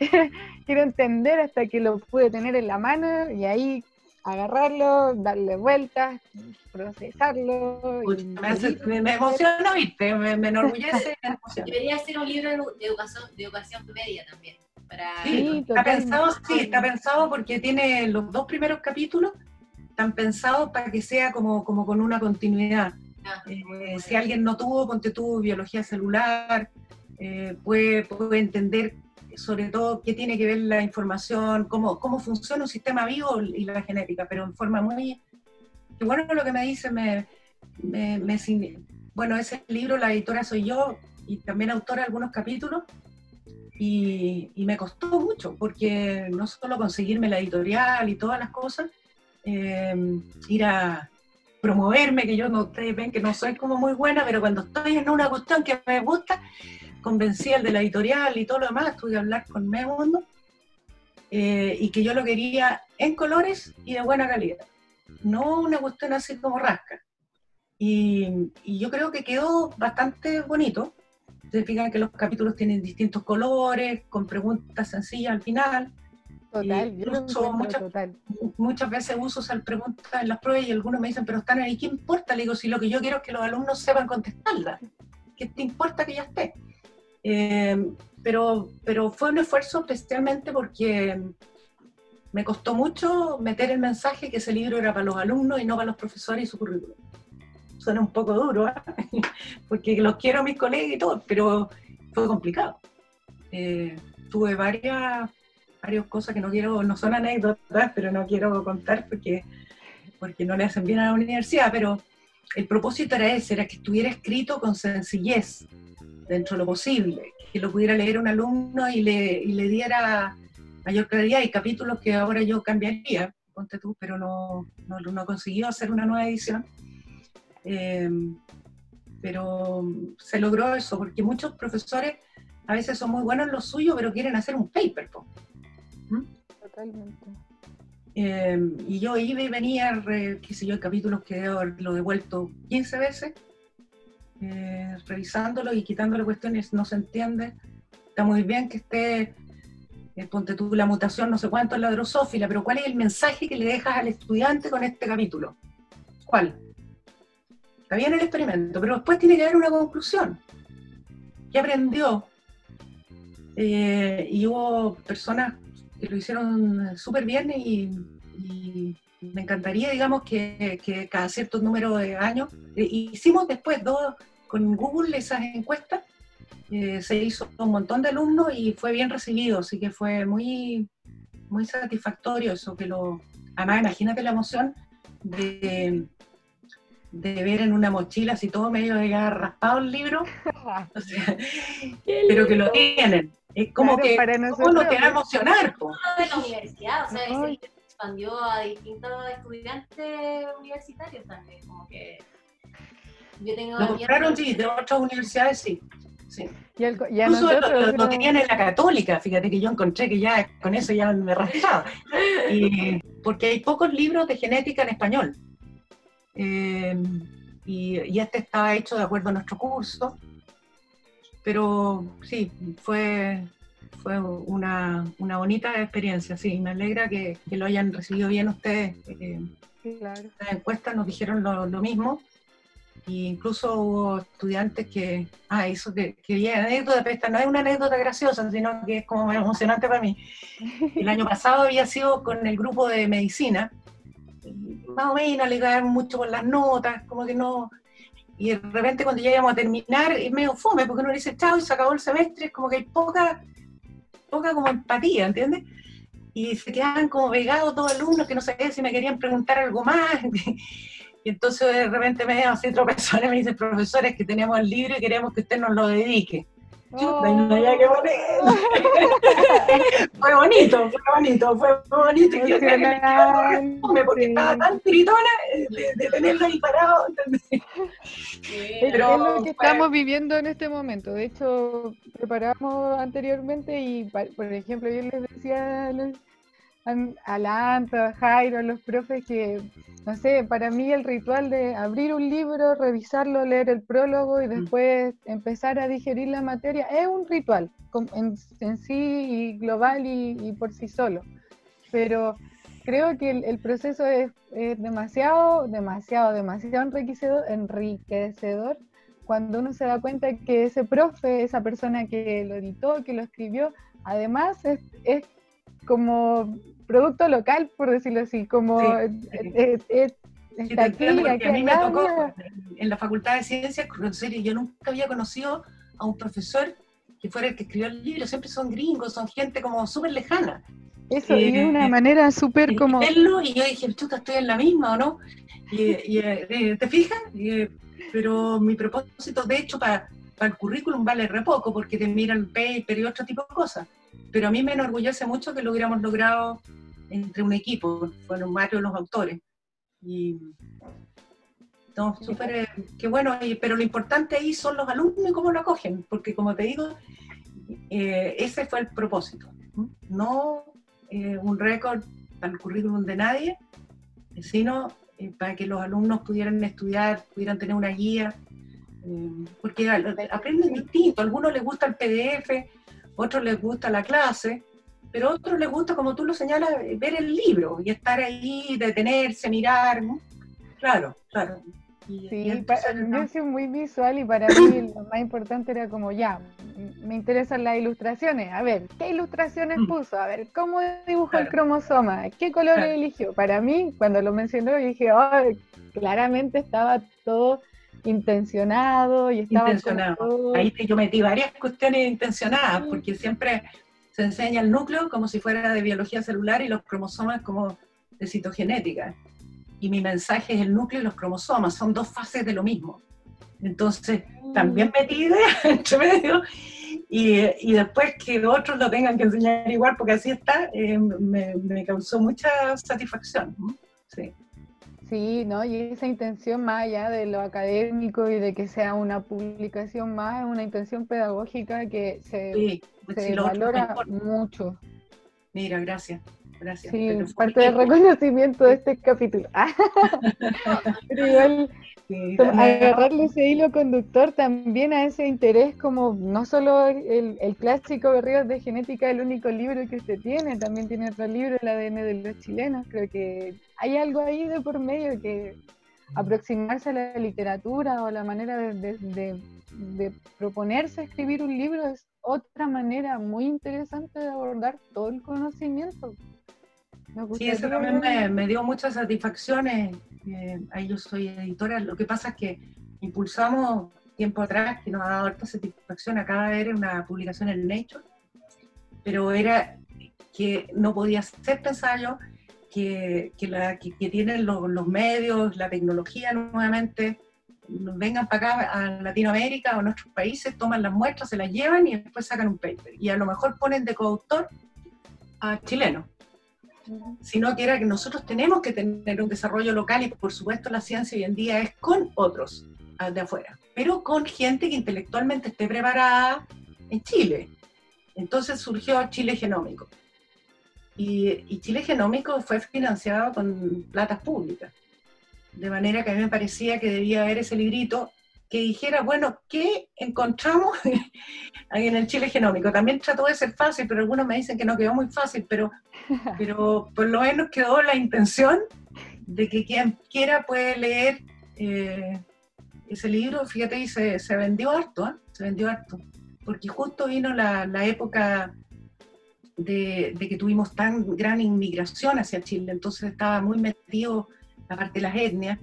[laughs] Quiero entender hasta que lo pude tener en la mano y ahí agarrarlo, darle vueltas, procesarlo. me, me, emociona, ¿viste? Me, enorgullece. [laughs] Debería ser un libro de educación, de educación media también. Sí, está pensado, sí, está pensado porque tiene los dos primeros capítulos, están pensados para que sea como, como con una continuidad. Ah, eh, si alguien no tuvo, ponte tuvo biología celular, eh, puede, puede entender sobre todo qué tiene que ver la información, cómo, cómo funciona un sistema vivo y la genética, pero en forma muy... Que bueno lo que me dice, me, me, me, bueno, ese libro, la editora soy yo y también autora de algunos capítulos, y, me costó mucho, porque no solo conseguirme la editorial y todas las cosas, eh, ir a promoverme, que yo no, ustedes ven que no soy como muy buena, pero cuando estoy en una cuestión que me gusta, convencí al de la editorial y todo lo demás, tuve que hablar con Medio Mundo, eh, y que yo lo quería en colores y de buena calidad, no una cuestión así como rasca. Y yo creo que quedó bastante bonito, se fijan que los capítulos tienen distintos colores, con preguntas sencillas al final. Total, yo muchas, total. muchas veces uso esas preguntas en las pruebas y algunos me dicen, pero están ahí, ¿qué importa? Le digo, si lo que yo quiero es que los alumnos sepan contestarla. ¿Qué te importa que ya esté? Eh, pero, pero fue un esfuerzo especialmente porque me costó mucho meter el mensaje que ese libro era para los alumnos y no para los profesores y su currículum suena un poco duro, ¿eh? [laughs] porque los quiero a mis colegas y todo, pero fue complicado. Eh, tuve varias, varias cosas que no quiero, no son anécdotas, pero no quiero contar porque, porque no le hacen bien a la universidad, pero el propósito era ese, era que estuviera escrito con sencillez, dentro de lo posible, que lo pudiera leer un alumno y le, y le diera mayor claridad. Hay capítulos que ahora yo cambiaría, ponte tú, pero no, no, no consiguió hacer una nueva edición. Em, pero se logró eso, porque muchos profesores a veces son muy buenos en lo suyo, pero quieren hacer un paper. ¿Mm? Totalmente. Em, y yo iba y venía, qué sé yo, capítulos que lo devuelto 15 veces, eh, revisándolo y quitándole cuestiones, no se entiende. Está muy bien que esté, eh, ponte tú la mutación, no sé cuánto es la drosófila, pero ¿cuál es el mensaje que le dejas al estudiante con este capítulo? ¿Cuál? Está bien el experimento, pero después tiene que haber una conclusión. ¿Qué aprendió? eh, y hubo personas que lo hicieron súper bien y, me encantaría, digamos, que, que cada cierto número de años, eh, hicimos después dos, con Google esas encuestas, eh, se hizo un montón de alumnos y fue bien recibido, así que fue muy, muy satisfactorio eso que lo... Además, imagínate la emoción de, de ver en una mochila así todo medio de raspado el libro, [laughs] o sea, [laughs] pero que lo tienen. Es como Claro, que para ¿cómo no te va a emocionar? de la universidad, o sea, se expandió a distintos estudiantes universitarios también, como que yo tengo Lo compraron, sí, de otras universidades, sí. sí. Y, el y a Incluso lo- nosotros, lo, lo creo- tenían en la católica, fíjate que yo encontré que ya con eso ya me raspaba. Y, porque hay pocos libros de genética en español. Eh, y, y este estaba hecho de acuerdo a nuestro curso. Pero sí, fue, fue una, una bonita experiencia, sí. Me alegra que, que lo hayan recibido bien ustedes. Eh, claro. las encuestas nos dijeron lo, lo mismo. E incluso hubo estudiantes que, ah, eso que, que bien anécdota, pero esta no es una anécdota graciosa, sino que es como emocionante para mí. El año pasado había sido con el grupo de medicina, más o menos le caían mucho con las notas, como que no. Y de repente cuando ya íbamos a terminar, es medio fome, porque uno dice chao y se acabó el semestre, es como que hay poca, poca como empatía, ¿entiendes? Y se quedaban como pegados todos alumnos que no sabían si me querían preguntar algo más. [laughs] Y entonces de repente me llaman así tropezones me dicen, profesores, que tenemos el libro y queremos que usted nos lo dedique. Y no había que poner. fue bonito, fue bonito, fue bonito. Y yo que me porque estaba tan gritona eh, de, de tenerlo ahí parado. Pero es lo que estamos viviendo en este momento. De hecho, preparamos anteriormente y, por ejemplo, yo les decía a, los- a- a la Anta, a Jairo, a los profes que, no sé, para mí el ritual de abrir un libro, revisarlo, leer el prólogo y después empezar a digerir la materia es un ritual en, en sí y global y, y por sí solo. Pero creo que el, el proceso es, es demasiado, demasiado, demasiado enriquecedor, enriquecedor cuando uno se da cuenta que ese profe, esa persona que lo editó, que lo escribió, además es, es como producto local, por decirlo así, como Sí, eh, sí. eh, eh, está aquí, aquí, a mí me tocó en la Facultad de Ciencias conocer, y yo nunca había conocido a un profesor que fuera el que escribió el libro, siempre son gringos, son gente como súper lejana. Eso, y de una manera súper como... y yo dije, chuta, estoy en la misma, ¿o no? Y, y, ¿Te fijas? Y, pero mi propósito, de hecho, para el currículum vale re poco, porque te miran el paper y otro tipo de cosas. Pero a mí me enorgullece mucho que lo hubiéramos logrado entre un equipo, fueron varios los autores. Y no, súper, eh, qué bueno, pero lo importante ahí son los alumnos y cómo lo acogen, porque como te digo, eh, ese fue el propósito, no eh, un récord el currículum de nadie, sino eh, para que los alumnos pudieran estudiar, pudieran tener una guía, eh, porque al- aprenden distinto, a algunos les gusta el PDF, otros les gusta la clase, pero a otros les gusta, como tú lo señalas, ver el libro y estar ahí, detenerse, mirar, ¿no? Claro, claro. Y- y Sí, entonces, pa- ¿no? yo soy muy visual y para mí lo más importante era como ya, me interesan las ilustraciones. A ver, ¿qué ilustraciones Mm. puso? A ver, ¿cómo dibujó el cromosoma? ¿Qué Claro. eligió? Para mí, cuando lo mencionó, dije, "Ay, claramente estaba todo intencionado y estaba Intencionado. todo- Ahí te- yo metí varias cuestiones intencionadas, porque siempre se enseña el núcleo como si fuera de biología celular y los cromosomas como de citogenética. Y mi mensaje es el núcleo y los cromosomas, son dos fases de lo mismo. Entonces, también metí ideas [laughs] entre medio. Y, y después que otros lo tengan que enseñar igual, porque así está, eh, me, me causó mucha satisfacción. Sí. Sí, ¿no? Y esa intención más allá de lo académico y de que sea una publicación más, es una intención pedagógica que se, Sí, se valora mucho. Mira, gracias. Gracias. Sí, parte del reconocimiento de este capítulo. [laughs] Pero igual Sí, agarrarle ese hilo conductor también a ese interés como no solo el, el clásico Guerreros de Genética, el único libro que usted tiene, también tiene otro libro, el ADN de los chilenos. Creo que hay algo ahí de por medio que aproximarse a la literatura o a la manera de, de- de- de proponerse escribir un libro es otra manera muy interesante de abordar todo el conocimiento. Sí, eso también me, dio muchas satisfacciones. eh, ahí yo soy editora. Lo que pasa es que impulsamos tiempo atrás, que nos ha dado harta satisfacción, acaba de ver una publicación en Nature, pero era que no podía ser, pensaba yo, que, que, la, que, que tienen los, los medios, la tecnología nuevamente, vengan para acá a Latinoamérica o a nuestros países, toman las muestras, se las llevan y después sacan un paper. Y a lo mejor ponen de coautor a chilenos sino que era que nosotros tenemos que tener un desarrollo local y por supuesto la ciencia hoy en día es con otros ah, de afuera, pero con gente que intelectualmente esté preparada en Chile. Entonces surgió Chile Genómico. Y, y Chile Genómico fue financiado con platas públicas. De manera que a mí me parecía que debía haber ese librito que dijera, bueno, ¿qué encontramos [laughs] ahí en el Chile Genómico? También trató de ser fácil, pero algunos me dicen que no quedó muy fácil, pero [laughs] pero por lo menos quedó la intención de que quien quiera puede leer eh, ese libro, fíjate, y se, se vendió harto, ¿eh? se vendió harto, porque justo vino la, la época de, de que tuvimos tan gran inmigración hacia Chile, entonces estaba muy metido la parte de las etnias,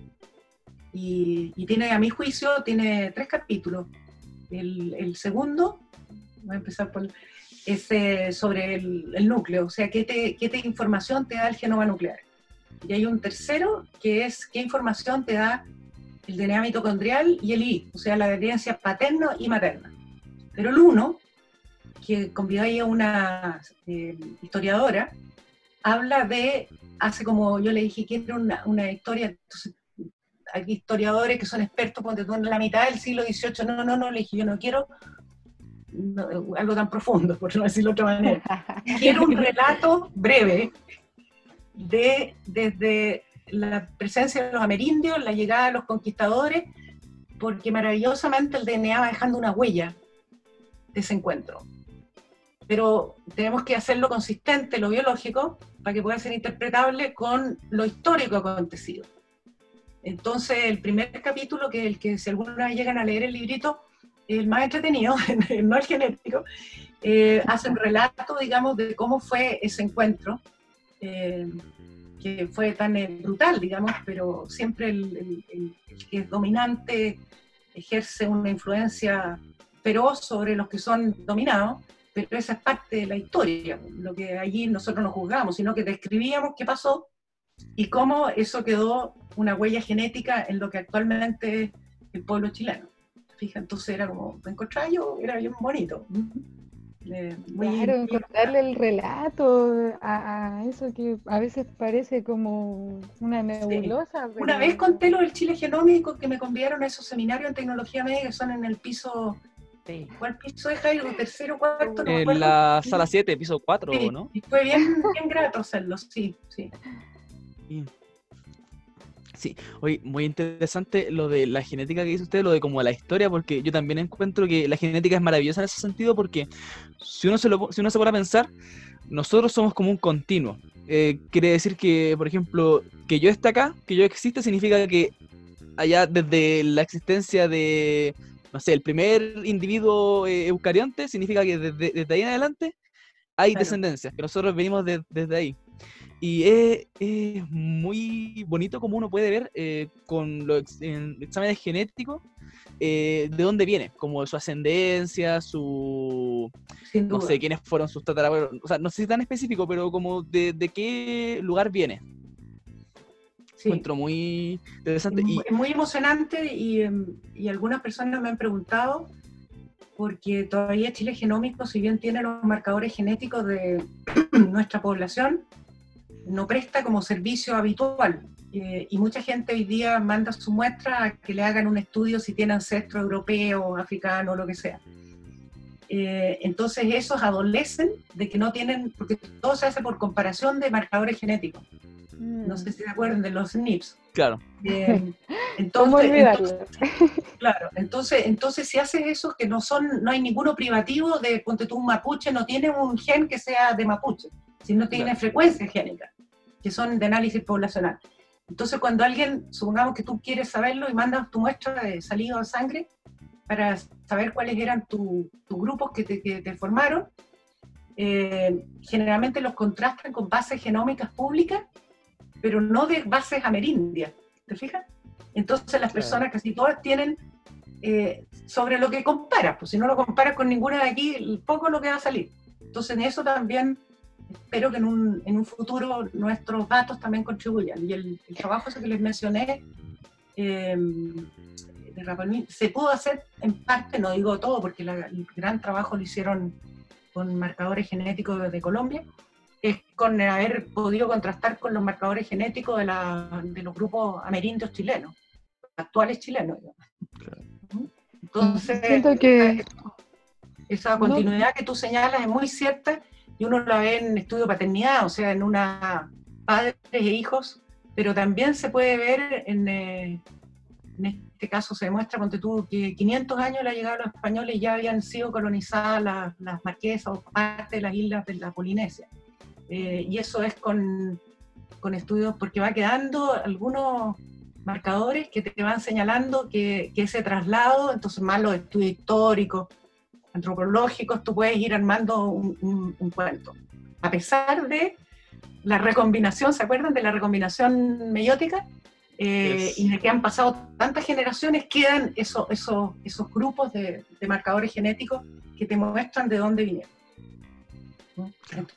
y, y tiene, a mi juicio, tiene tres capítulos. El, el segundo, voy a empezar por es eh, sobre el, el núcleo, o sea, ¿qué, te, qué te información te da el genoma nuclear. Y hay un tercero que es qué información te da el DNA mitocondrial y el I, o sea, la herencia paterna y materna. Pero el uno, que convidó ahí a una eh, historiadora, habla de, hace como yo le dije, quiero una, una historia, entonces hay historiadores que son expertos, ponte tú en la mitad del siglo XVIII, no, no, no, le dije, yo no quiero no, algo tan profundo, por no decirlo de otra manera. [laughs] Quiero un relato breve de desde la presencia de los amerindios, la llegada de los conquistadores, porque maravillosamente el DNA va dejando una huella de ese encuentro. Pero tenemos que hacerlo consistente, lo biológico, para que pueda ser interpretable con lo histórico acontecido. Entonces, el primer capítulo, que el que si alguna vez llegan a leer el librito, el más entretenido, [laughs] no el genético, eh, hace un relato, digamos, de cómo fue ese encuentro, eh, que fue tan eh, brutal, digamos, pero siempre el, el- el- que es dominante ejerce una influencia feroz sobre los que son dominados, pero esa es parte de la historia, lo que allí nosotros no juzgamos, sino que describíamos qué pasó y cómo eso quedó una huella genética en lo que actualmente es el pueblo chileno. Fija, entonces era como, me encontraba yo, era bien bonito. Eh, muy- Claro, encontrarle el relato a, a eso que a veces parece como una nebulosa. Una pero- vez conté lo del Chile genómico que me convidaron a esos seminarios en tecnología médica que son en el piso, Sí. ¿cuál piso es Jairo? ¿Tercero, cuarto? No En la sala 7, piso 4, Sí, ¿no? Y fue bien, bien grato hacerlo, sí, sí. Sí. Sí, oye, muy interesante lo de la genética que dice usted, lo de como la historia, porque yo también encuentro que la genética es maravillosa en ese sentido, porque si uno se, lo, si uno se pone a pensar, nosotros somos como un continuo. Eh, quiere decir que, por ejemplo, que yo esté acá, que yo existe, significa que allá desde la existencia de, no sé, el primer individuo eh, eucarionte, significa que desde, desde ahí en adelante hay Claro. descendencia, que nosotros venimos de- desde ahí. Y es, es muy bonito como uno puede ver eh, con los ex- en exámenes genéticos eh, de dónde viene, como su ascendencia, su, Sin no duda. sé quiénes fueron sus tatarabuelos, o sea, no sé si tan específico, pero como de, de qué lugar viene. Sí. Encuentro muy interesante. Es Y mu- es muy emocionante y, em, y algunas personas me han preguntado, porque todavía Chile Genómico, si bien tiene los marcadores genéticos de [clears throat] nuestra población, no presta como servicio habitual. Eh, y mucha gente hoy día manda su muestra a que le hagan un estudio si tiene ancestro europeo, africano, lo que sea. Eh, entonces esos adolecen de que no tienen, porque todo se hace por comparación de marcadores genéticos. No sé si se acuerdan de los SNPs. claro, Eh, [laughs] claro, entonces, entonces si haces esos que no son, no hay ninguno privativo de, ponte tú un mapuche, no tiene un gen que sea de mapuche, sino tiene Claro. frecuencias génicas, que son de análisis poblacional. Entonces cuando alguien, supongamos que tú quieres saberlo y mandas tu muestra de saliva o sangre, para saber cuáles eran tus grupos que te, que te formaron. Eh, generalmente los contrastan con bases genómicas públicas, pero no de bases amerindias, ¿te fijas? Entonces las personas casi todas tienen eh, sobre lo que comparas, pues si no lo comparas con ninguna de aquí, poco lo que va a salir. Entonces en eso también espero que en un, en un futuro nuestros datos también contribuyan. Y el, trabajo ese que les mencioné eh, de Rapalmín, se pudo hacer en parte, no digo todo, porque el gran trabajo lo hicieron con marcadores genéticos de Colombia, es con haber podido contrastar con los marcadores genéticos de, la, de los grupos amerindios chilenos, actuales chilenos. Entonces, Siento que... esa continuidad que tú señalas es muy cierta y uno la ve en estudio paternidad, o sea, en una padres e hijos, pero también se puede ver en, eh, en este caso se demuestra, con tú, que 500 años la llegada de los españoles ya habían sido colonizadas las, las marquesas o parte de las islas de la Polinesia. Eh, y eso es con, con, estudios, porque va quedando algunos marcadores que te van señalando que, que ese traslado, entonces más los estudios históricos, antropológicos, tú puedes ir armando un, un, cuento. A pesar de la recombinación, ¿se acuerdan de la recombinación meiótica? Eh, y de que han pasado tantas generaciones, quedan esos, esos, esos grupos de, de, marcadores genéticos que te muestran de dónde vinieron.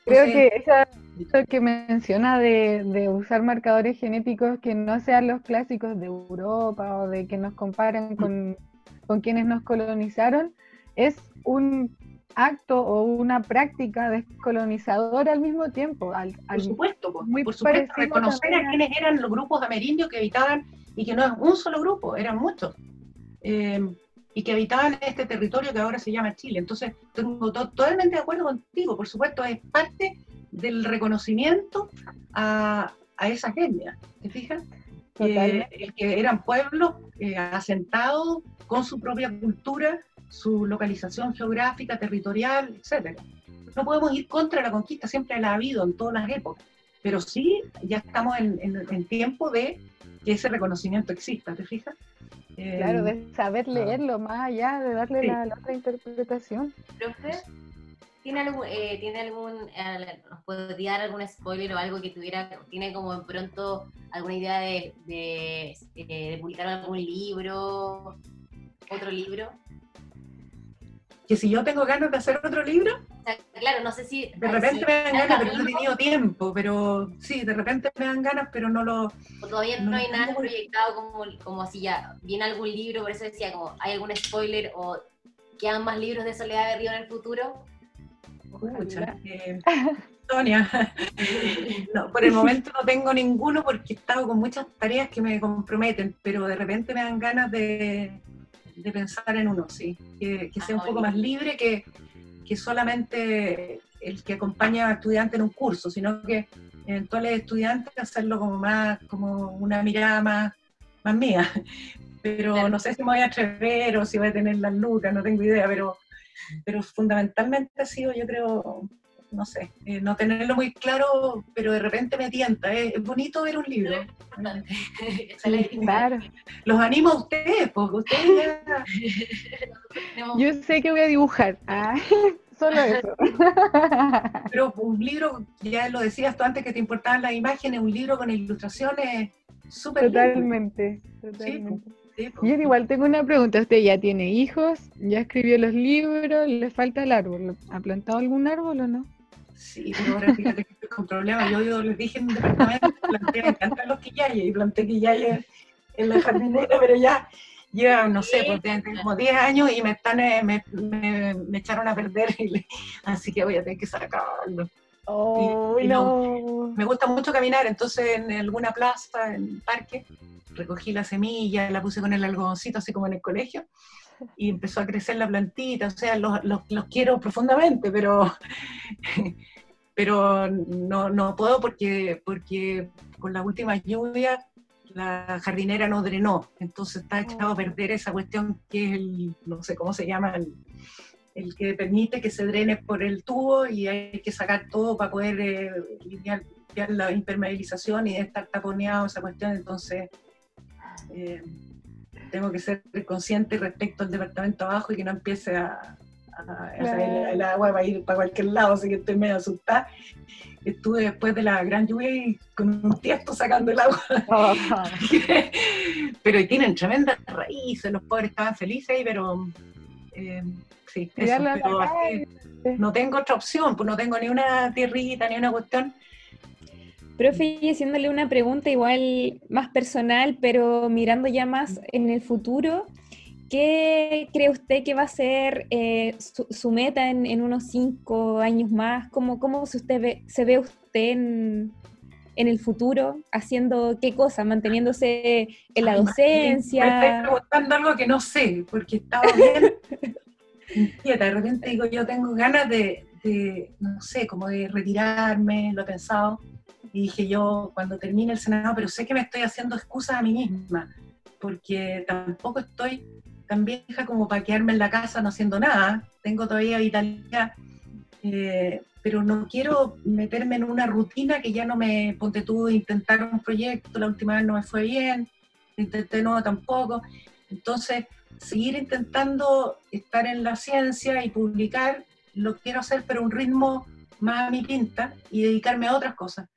Creo que eso que menciona de, de, usar marcadores genéticos que no sean los clásicos de Europa o de que nos comparen con, con quienes nos colonizaron, es un acto o una práctica descolonizadora al mismo tiempo. Al, por supuesto, muy por supuesto, reconocer a quienes eran los grupos amerindios que habitaban, y que no es un solo grupo, eran muchos, eh, y que habitaban este territorio que ahora se llama Chile. Entonces, tengo totalmente de acuerdo contigo, por supuesto, es parte del reconocimiento a, a esas etnias, ¿te fijas? Eh, que eran pueblos eh, asentados con su propia cultura, su localización geográfica, territorial, etc. No podemos ir contra la conquista, siempre la ha habido en todas las épocas, pero sí ya estamos en, en, tiempo de que ese reconocimiento exista, ¿te fijas? Claro, de saber leerlo más allá, de darle sí. la, la, otra interpretación. Profe, ¿tiene algún, eh, ¿tiene algún, eh, nos podría dar algún spoiler o algo que tuviera, tiene como pronto alguna idea de, de, eh, de publicar algún libro, otro libro? Que si yo tengo ganas de hacer otro libro, claro, no sé si... De repente me dan ganas, pero no he tenido tiempo, pero sí, de repente me dan ganas, pero no lo... O todavía no, no hay nada proyectado como, como si ya viene algún libro, por eso decía, como hay algún spoiler o quedan más libros de Soledad de Río en el futuro. Escucha, eh, Sonia, [laughs] no, por el momento no tengo ninguno porque he estado con muchas tareas que me comprometen, pero de repente me dan ganas de, de pensar en uno, sí, que, que sea un poco más libre que, que, solamente el que acompaña a estudiantes en un curso, sino que eventuales estudiantes hacerlo como más, como una mirada más, más mía. Pero no sé si me voy a atrever o si voy a tener las lucas, no tengo idea, pero, pero fundamentalmente ha sido, yo creo, no sé, eh, no tenerlo muy claro, pero de repente me tienta. ¿eh? Es bonito ver un libro. [laughs] Sí, claro. Los animo a ustedes, porque ustedes ya... Yo sé que voy a dibujar. Ah, [laughs] solo eso. [laughs] Pero un libro, ya lo decías tú antes que te importaban las imágenes, un libro con ilustraciones súper Totalmente, totalmente. Sí, sí, Yo igual tengo una pregunta, usted ya tiene hijos, ya escribió los libros, le falta el árbol, ¿ha plantado algún árbol o no? Sí, pero ahora fíjate que estoy con problemas. Yo, yo les dije en un departamento, planté, me encantan los quillayes, y planté quillayes en la jardinera, pero ya lleva, no sé, pues, como 10 años y me están eh, me, me, me, echaron a perder, [laughs] le, así que voy a tener que sacarlo. Oh, y, y no. no. Me gusta mucho caminar, entonces en alguna plaza, en un parque, recogí la semilla, la puse con el algodoncito, así como en el colegio, y empezó a crecer la plantita, o sea, los, los, los quiero profundamente, pero, [laughs] pero no, no, puedo porque, porque con la última lluvia la jardinera no drenó, entonces está echado a perder esa cuestión que es el, no sé cómo se llama, el, el que permite que se drene por el tubo y hay que sacar todo para poder eh, limpiar, limpiar, la impermeabilización y estar taponeado esa cuestión, entonces... Eh, tengo que ser consciente respecto al departamento abajo y que no empiece a, a- o sea, el, el agua va a ir para cualquier lado, así que estoy medio asustada. Estuve después de la gran lluvia y con un tiesto sacando el agua. [laughs] pero tienen tremendas raíces, los pobres estaban felices ahí, pero eh, sí, eso, pero así, no tengo otra opción, pues no tengo ni una tierrita, ni una cuestión. Profe, y haciéndole una pregunta igual más personal, pero mirando ya más en el futuro, ¿qué cree usted que va a ser eh, su, su meta en, en unos cinco años más? ¿Cómo, cómo se, usted ve, se ve usted en, en el futuro? ¿Haciendo qué cosa? ¿Manteniéndose en la Ay, Me docencia? preguntando algo que no sé, porque estaba bien [laughs] inquieta. De repente digo, yo tengo ganas de, de, no sé, como de retirarme, lo he pensado. Y dije yo, cuando termine el Senado, pero sé que me estoy haciendo excusas a mí misma, porque tampoco estoy tan vieja como para quedarme en la casa no haciendo nada. Tengo todavía vitalidad, eh, pero no quiero meterme en una rutina que ya no me, ponte tú, intentar un proyecto, la última vez no me fue bien, intenté no tampoco. Entonces, seguir intentando estar en la ciencia y publicar, lo quiero hacer, pero un ritmo más a mi pinta y dedicarme a otras cosas.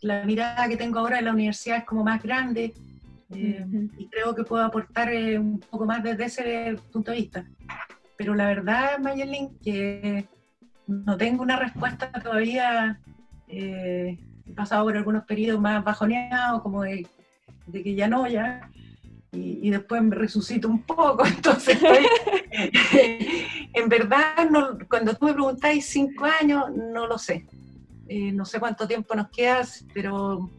La mirada que tengo ahora en la universidad es como más grande eh, y creo que puedo aportar eh, un poco más desde ese punto de vista. Pero la verdad, Mayelin, que no tengo una respuesta todavía. eh, he pasado por algunos periodos más bajoneados, como de, de que ya no, ya. Y, y después me resucito un poco, [laughs] entonces estoy... en verdad, no- cuando tú me preguntáis cinco años, no lo sé. Eh, no sé cuánto tiempo nos queda, pero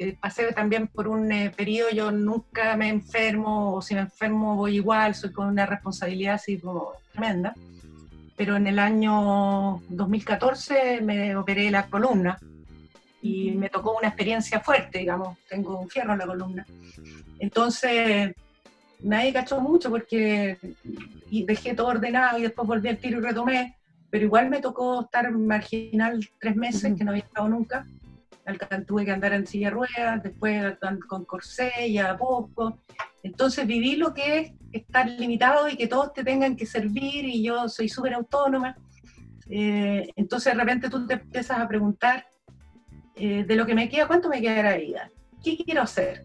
eh, pasé también por un eh, periodo, yo nunca me enfermo, o si me enfermo voy igual, soy con una responsabilidad así como tremenda. Pero en el año 2014 me operé la columna y me tocó una experiencia fuerte, digamos, tengo un fierro en la columna. Entonces, nadie cachó mucho porque dejé todo ordenado y después volví al tiro y retomé, pero igual me tocó estar marginal tres meses, que no había estado nunca. Tuve que andar en silla de ruedas, después con corsé y a poco. Entonces viví lo que es estar limitado y que todos te tengan que servir y yo soy súper autónoma. Eh, entonces de repente tú te empiezas a preguntar eh, de lo que me queda, ¿cuánto me queda de la vida? ¿Qué quiero hacer?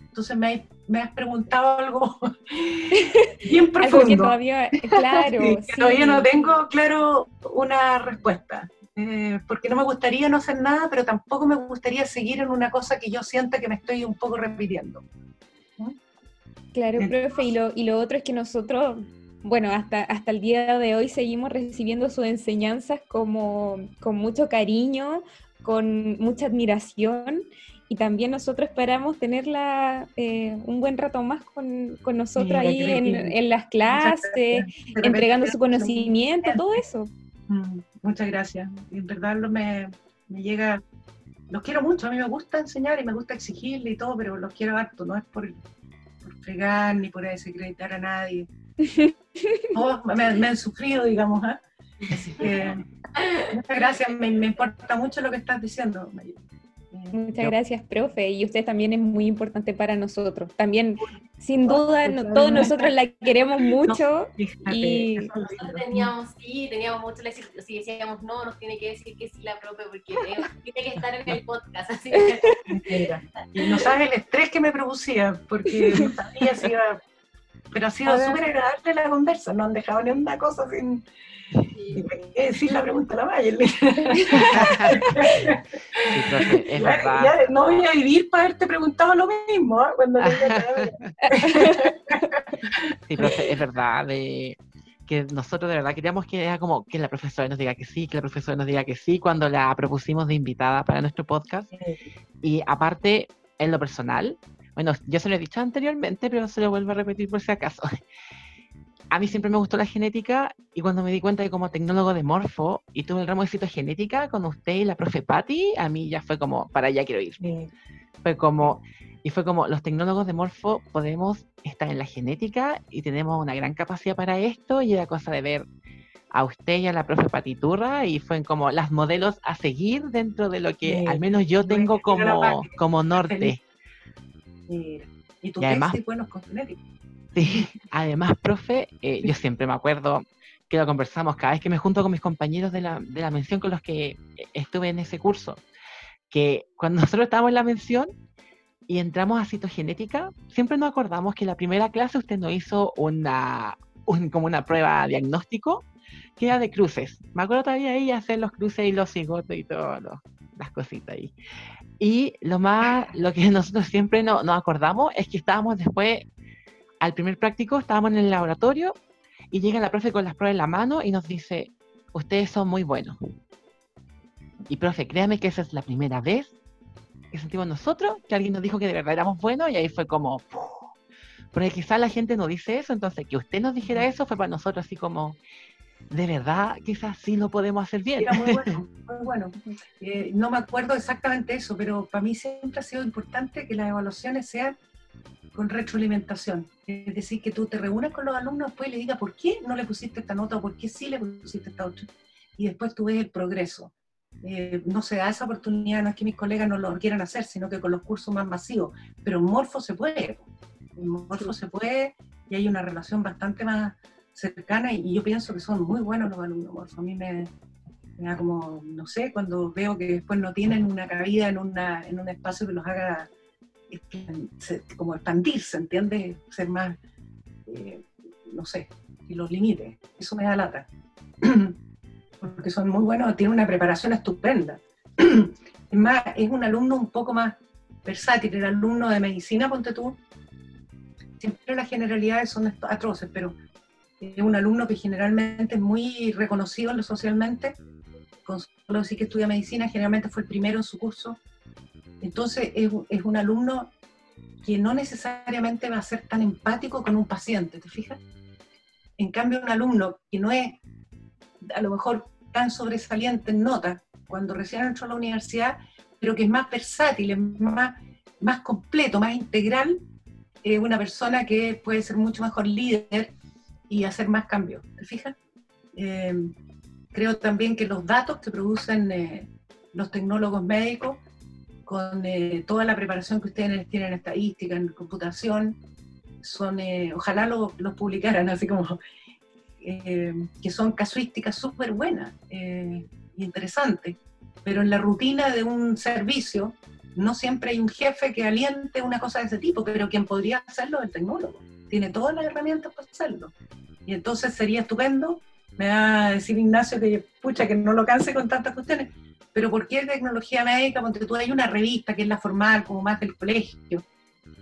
Entonces me, has preguntado algo [laughs] bien Algo que profundo. todavía, claro, [laughs] Sí, que sí. todavía no tengo claro una respuesta, eh, porque no me gustaría no hacer nada, pero tampoco me gustaría seguir en una cosa que yo sienta que me estoy un poco repitiendo. Claro, profe, y lo, y lo otro es que nosotros, bueno, hasta, hasta el día de hoy seguimos recibiendo sus enseñanzas como, con mucho cariño, con mucha admiración, y también nosotros esperamos tenerla eh, un buen rato más con, con nosotros ahí en, las clases, entregando su conocimiento, todo eso. Mm, Muchas gracias. En verdad lo me, me llega, los quiero mucho, a mí me gusta enseñar y me gusta exigirle y todo, pero los quiero harto, no es por, por fregar ni por desacreditar a nadie. [laughs] Todos me, me han sufrido, digamos, ¿ah? Así que muchas gracias, me, me importa mucho lo que estás diciendo, María. Muchas gracias, profe, y usted también es muy importante para nosotros. También, sin duda, no- todos nosotros la queremos mucho. fíjate, y- Nosotros teníamos, sí, teníamos mucho la si decíamos no, nos tiene que decir que sí la profe porque tiene que estar en el podcast, así que Mira, Y no sabes el estrés que me producía, porque no sabía si iba... Pero ha sido súper agradable la conversa, no han dejado ni una cosa sin, sí. sin decir la pregunta a la Maya. [laughs] Sí, es Ya- no voy a vivir para haberte preguntado lo mismo, ¿ah? cuando Sí, profe, es verdad de que nosotros de verdad queríamos que era como que la profesora nos diga que sí, que la profesora nos diga que sí cuando la propusimos de invitada para nuestro podcast. Y aparte, en lo personal, bueno, yo se lo he dicho anteriormente, pero se lo vuelvo a repetir por si acaso. A mí siempre me gustó la genética y cuando me di cuenta de como tecnólogo de morfo y tuve el ramo de citogenética con usted y la profe Patty, a mí ya fue como, para allá quiero ir. Sí. Fue como, y fue como, los tecnólogos de morfo podemos estar en la genética y tenemos una gran capacidad para esto y era cosa de ver a usted y a la profe Patiturra y fue como las modelos a seguir dentro de lo que Sí. al menos yo tengo como, como norte. Sí. Y tu Y además- buenos con genética. Sí, además, profe, eh, yo siempre me acuerdo que lo conversamos cada vez que me junto con mis compañeros de la, de la mención con los que eh, estuve en ese curso, que cuando [laughs] nosotros estábamos en la mención y entramos a citogenética, siempre nos acordamos que la primera clase usted nos hizo una, un- como una prueba diagnóstico que era de cruces. Me acuerdo todavía ahí hacer los cruces y los cigotos y todas las cositas ahí. Y lo más, lo que [laughs] nosotros siempre no- nos acordamos es que estábamos después al primer práctico estábamos en el laboratorio y llega la profe con las pruebas en la mano y nos dice, ustedes son muy buenos. Y profe, créame que esa es la primera vez que sentimos nosotros que alguien nos dijo que de verdad éramos buenos y ahí fue como... ¡puf! Porque quizás la gente no dice eso, entonces que usted nos dijera eso fue para nosotros así como, de verdad, quizás sí lo podemos hacer bien. Era muy [laughs] bueno, muy bueno. Eh, no me acuerdo exactamente eso, pero para mí siempre ha sido importante que las evaluaciones sean con retroalimentación. Es decir, que tú te reúnas con los alumnos después y le digas por qué no le pusiste esta nota o por qué sí le pusiste esta otra. Y después tú ves el progreso. Eh, no se da esa oportunidad, no es que mis colegas no lo quieran hacer, sino que con los cursos más masivos. Pero Morfo se puede. Morfo se puede y hay una relación bastante más cercana y yo pienso que son muy buenos los alumnos Morfo. A mí me, da como, no sé, cuando veo que después no tienen una cabida en, una, en un espacio que los haga como expandirse, ¿entiendes? Ser más, eh, no sé, y los limite. Eso me da lata. [clears throat] Porque son muy buenos, tienen una preparación estupenda. [clears throat] Es más, es un alumno un poco más versátil. El alumno de medicina, ponte tú, siempre las generalidades son atroces, pero es un alumno que generalmente es muy reconocido socialmente, con solo decir que estudia medicina, generalmente fue el primero en su curso. Entonces es, un- alumno que no necesariamente va a ser tan empático con un paciente, ¿te fijas? En cambio, un alumno que no es a lo mejor tan sobresaliente en nota cuando recién entró a la universidad, pero que es más versátil, es más, completo, más integral, es una persona que puede ser mucho mejor líder y hacer más cambios, ¿te fijas? Eh, creo también que los datos que producen eh, los tecnólogos médicos, con eh, toda la preparación que ustedes tienen en estadística, en computación, son, eh, ojalá lo- los publicaran, así como eh, que son casuísticas súper buenas eh, y interesantes, pero en la rutina de un servicio no siempre hay un jefe que aliente una cosa de ese tipo, pero quien podría hacerlo es el tecnólogo. Tiene todas las herramientas para hacerlo. Y entonces sería estupendo, me va a decir Ignacio que pucha que no lo canse con tantas cuestiones, pero ¿por qué tecnología médica? Porque tú hay una revista que es la formal, como más del colegio,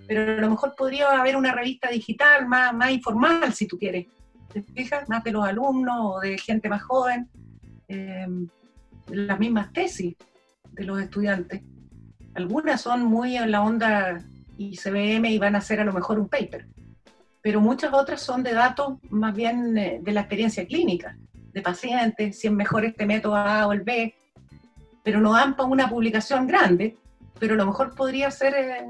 pero a lo mejor podría haber una revista digital más, más informal, si tú quieres, ¿te fijas? Más de los alumnos o de gente más joven, eh, las mismas tesis de los estudiantes. Algunas son muy en la onda ICBM y van a hacer a lo mejor un paper, pero muchas otras son de datos más bien eh, de la experiencia clínica, de pacientes, si es mejor este método A o el B, pero no dan para una publicación grande, pero a lo mejor podría ser, eh,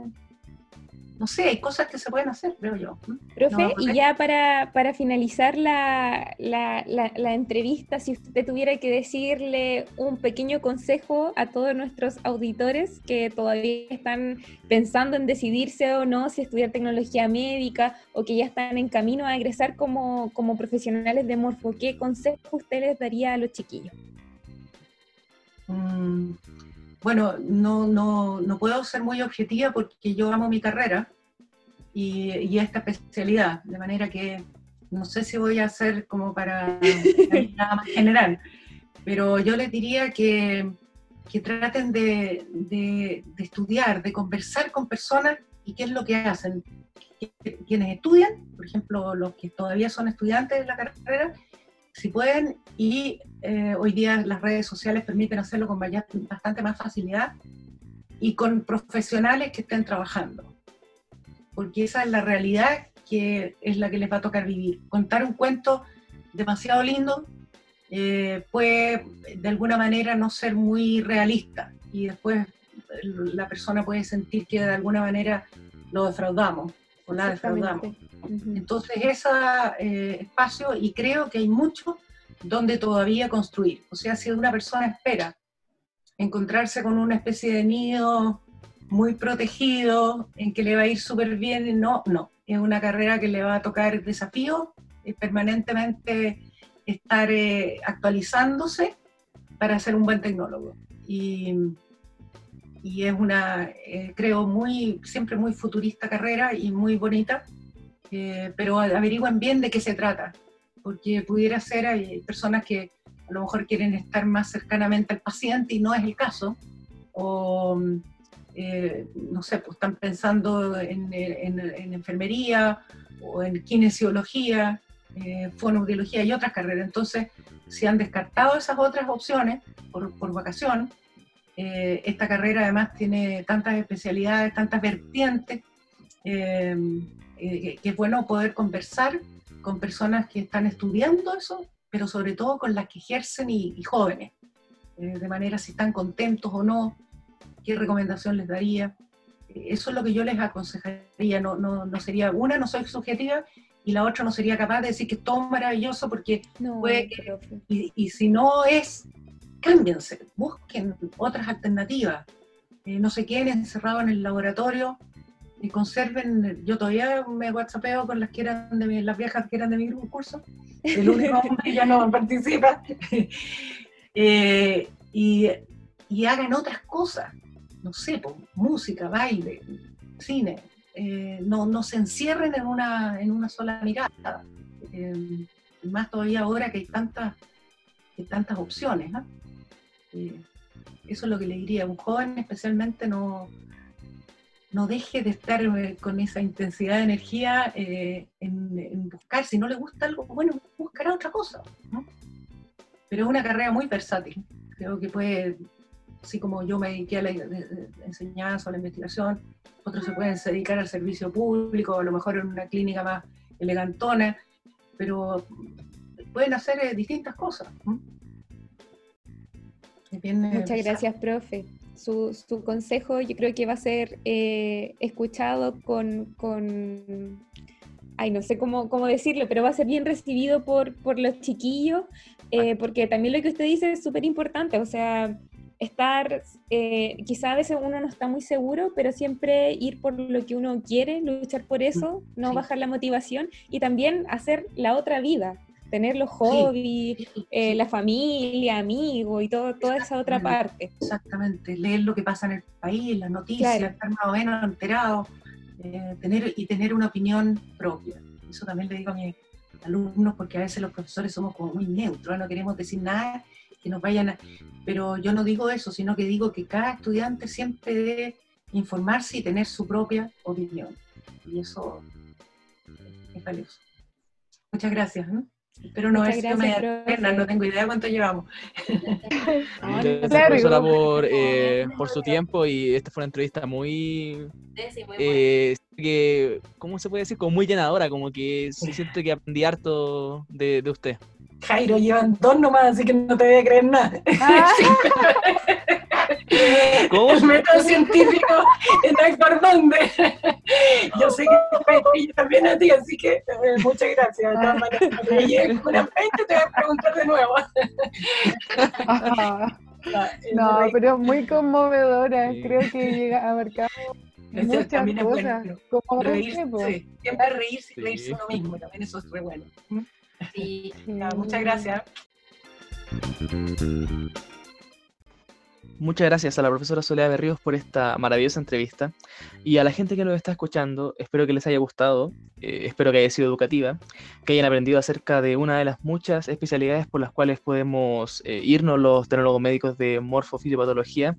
no sé, hay cosas que se pueden hacer, creo yo. Profe, No, y ya para, para finalizar la, la- la- la entrevista, si usted tuviera que decirle un pequeño consejo a todos nuestros auditores que todavía están pensando en decidirse o no si estudiar tecnología médica o que ya están en camino a egresar como, como profesionales de Morfo, ¿qué consejo usted les daría a los chiquillos? Mm, Bueno, no, no, no puedo ser muy objetiva porque yo amo mi carrera y, y esta especialidad, de manera que no sé si voy a hacer como para [laughs] nada más general, pero yo les diría que, que traten de, de- de estudiar, de conversar con personas y qué es lo que hacen. Quienes estudian, por ejemplo, los que todavía son estudiantes de la carrera, si pueden, y eh, hoy día las redes sociales permiten hacerlo con bastante más facilidad, y con profesionales que estén trabajando, porque esa es la realidad que es la que les va a tocar vivir. Contar un cuento demasiado lindo eh, puede de alguna manera no ser muy realista, y después la persona puede sentir que de alguna manera lo defraudamos o la defraudamos. Entonces, ese eh, espacio, y creo que hay mucho donde todavía construir. O sea, si una persona espera encontrarse con una especie de nido muy protegido, en que le va a ir súper bien. No, no. Es una carrera que le va a tocar desafíos, eh, permanentemente estar eh, actualizándose para ser un buen tecnólogo. Y, y es una, eh, creo, muy, siempre muy futurista carrera y muy bonita, eh, pero averigüen bien de qué se trata, porque pudiera ser, hay personas que a lo mejor quieren estar más cercanamente al paciente y no es el caso, o eh, no sé, pues están pensando en, en, en enfermería o en kinesiología, eh, fonoaudiología y otras carreras. Entonces, si han descartado esas otras opciones por, por vacación, eh, esta carrera además tiene tantas especialidades, tantas vertientes, eh, eh, que es bueno poder conversar con personas que están estudiando eso, pero sobre todo con las que ejercen y, y jóvenes, eh, de manera si están contentos o no, qué recomendación les daría. Eh, Eso es lo que yo les aconsejaría, no, no, no sería, una, no soy subjetiva, y la otra no sería capaz de decir que es todo maravilloso, porque No, Puede que- profe. y, y si no es, cámbiense, busquen otras alternativas. Eh, no se queden encerrados en el laboratorio y conserven. Yo todavía me whatsappeo con las que eran de mi- las viejas que eran de mi grupo curso. El único hombre que ya no participa. [laughs] Eh, y, y hagan otras cosas. No sé, música, baile, cine. Eh, no, no se encierren en una, en una sola mirada. Eh, más todavía ahora que hay tantas, hay tantas opciones. ¿no? Eh, eso es lo que le diría a un joven, especialmente no, no deje de estar eh, con esa intensidad de energía eh, en, en buscar, si no le gusta algo, bueno, buscará otra cosa. ¿no? Pero es una carrera muy versátil. Creo que puede, así como yo me dediqué a la de enseñanza, a la investigación, otros se pueden dedicar al servicio público, a lo mejor en una clínica más elegantona, pero pueden hacer eh, distintas cosas. eh, Muchas versátil. gracias, profe. Su, su consejo yo creo que va a ser eh, escuchado con, con, ay, no sé cómo, cómo decirlo, pero va a ser bien recibido por, por los chiquillos, eh, porque también lo que usted dice es súper importante, o sea, estar, eh, quizá a veces uno no está muy seguro, pero siempre ir por lo que uno quiere, luchar por eso, no sí. bajar la motivación y también hacer la otra vida, tener los hobbies, Sí, eh, sí. la familia, amigos y todo, toda esa otra parte. Exactamente, leer lo que pasa en el país, las noticias, Claro. estar más o menos enterado, eh, tener, y tener una opinión propia. Eso también le digo a mis alumnos, porque a veces los profesores somos como muy neutros, no queremos decir nada que nos vayan a... Pero yo no digo eso, sino que digo que cada estudiante siempre debe informarse y tener su propia opinión. Y eso es valioso. Muchas gracias. ¿no? Espero no haber sido media eterna, no tengo idea cuánto llevamos. [laughs] No, gracias, claro, profesora, por, eh, por su tiempo y esta fue una entrevista muy, Sí, sí, muy bueno. eh, que, ¿cómo se puede decir? Como muy llenadora, como que sí [laughs] siento que aprendí harto de, de usted. Jairo, llevan dos nomás, así que no te voy a creer nada. Ah, [laughs] ¿Cómo? El método científico hay por dónde. Yo sé que te también a ti, así que eh, muchas gracias. De todas maneras, unas 20 te voy a preguntar de nuevo. ajá. Eh, No, pero muy conmovedora. Sí. Creo que llega a abarcar eso muchas también es cosas. bueno. Como Reírse, sí, siempre reírse y Sí. reírse uno mismo, también eso es re bueno. Sí, [laughs] muchas gracias. Muchas gracias a la profesora Soledad Berríos por esta maravillosa entrevista y a la gente que nos está escuchando, espero que les haya gustado, eh, espero que haya sido educativa, que hayan aprendido acerca de una de las muchas especialidades por las cuales podemos eh, irnos los tecnólogos médicos de morfofisiopatología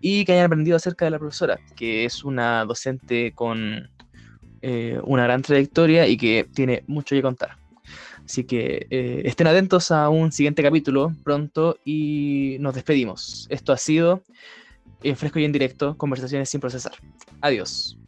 y que hayan aprendido acerca de la profesora, que es una docente con eh, una gran trayectoria y que tiene mucho que contar. Así que eh, estén atentos a un siguiente capítulo pronto y nos despedimos. Esto ha sido en fresco y en directo, conversaciones sin procesar. Adiós.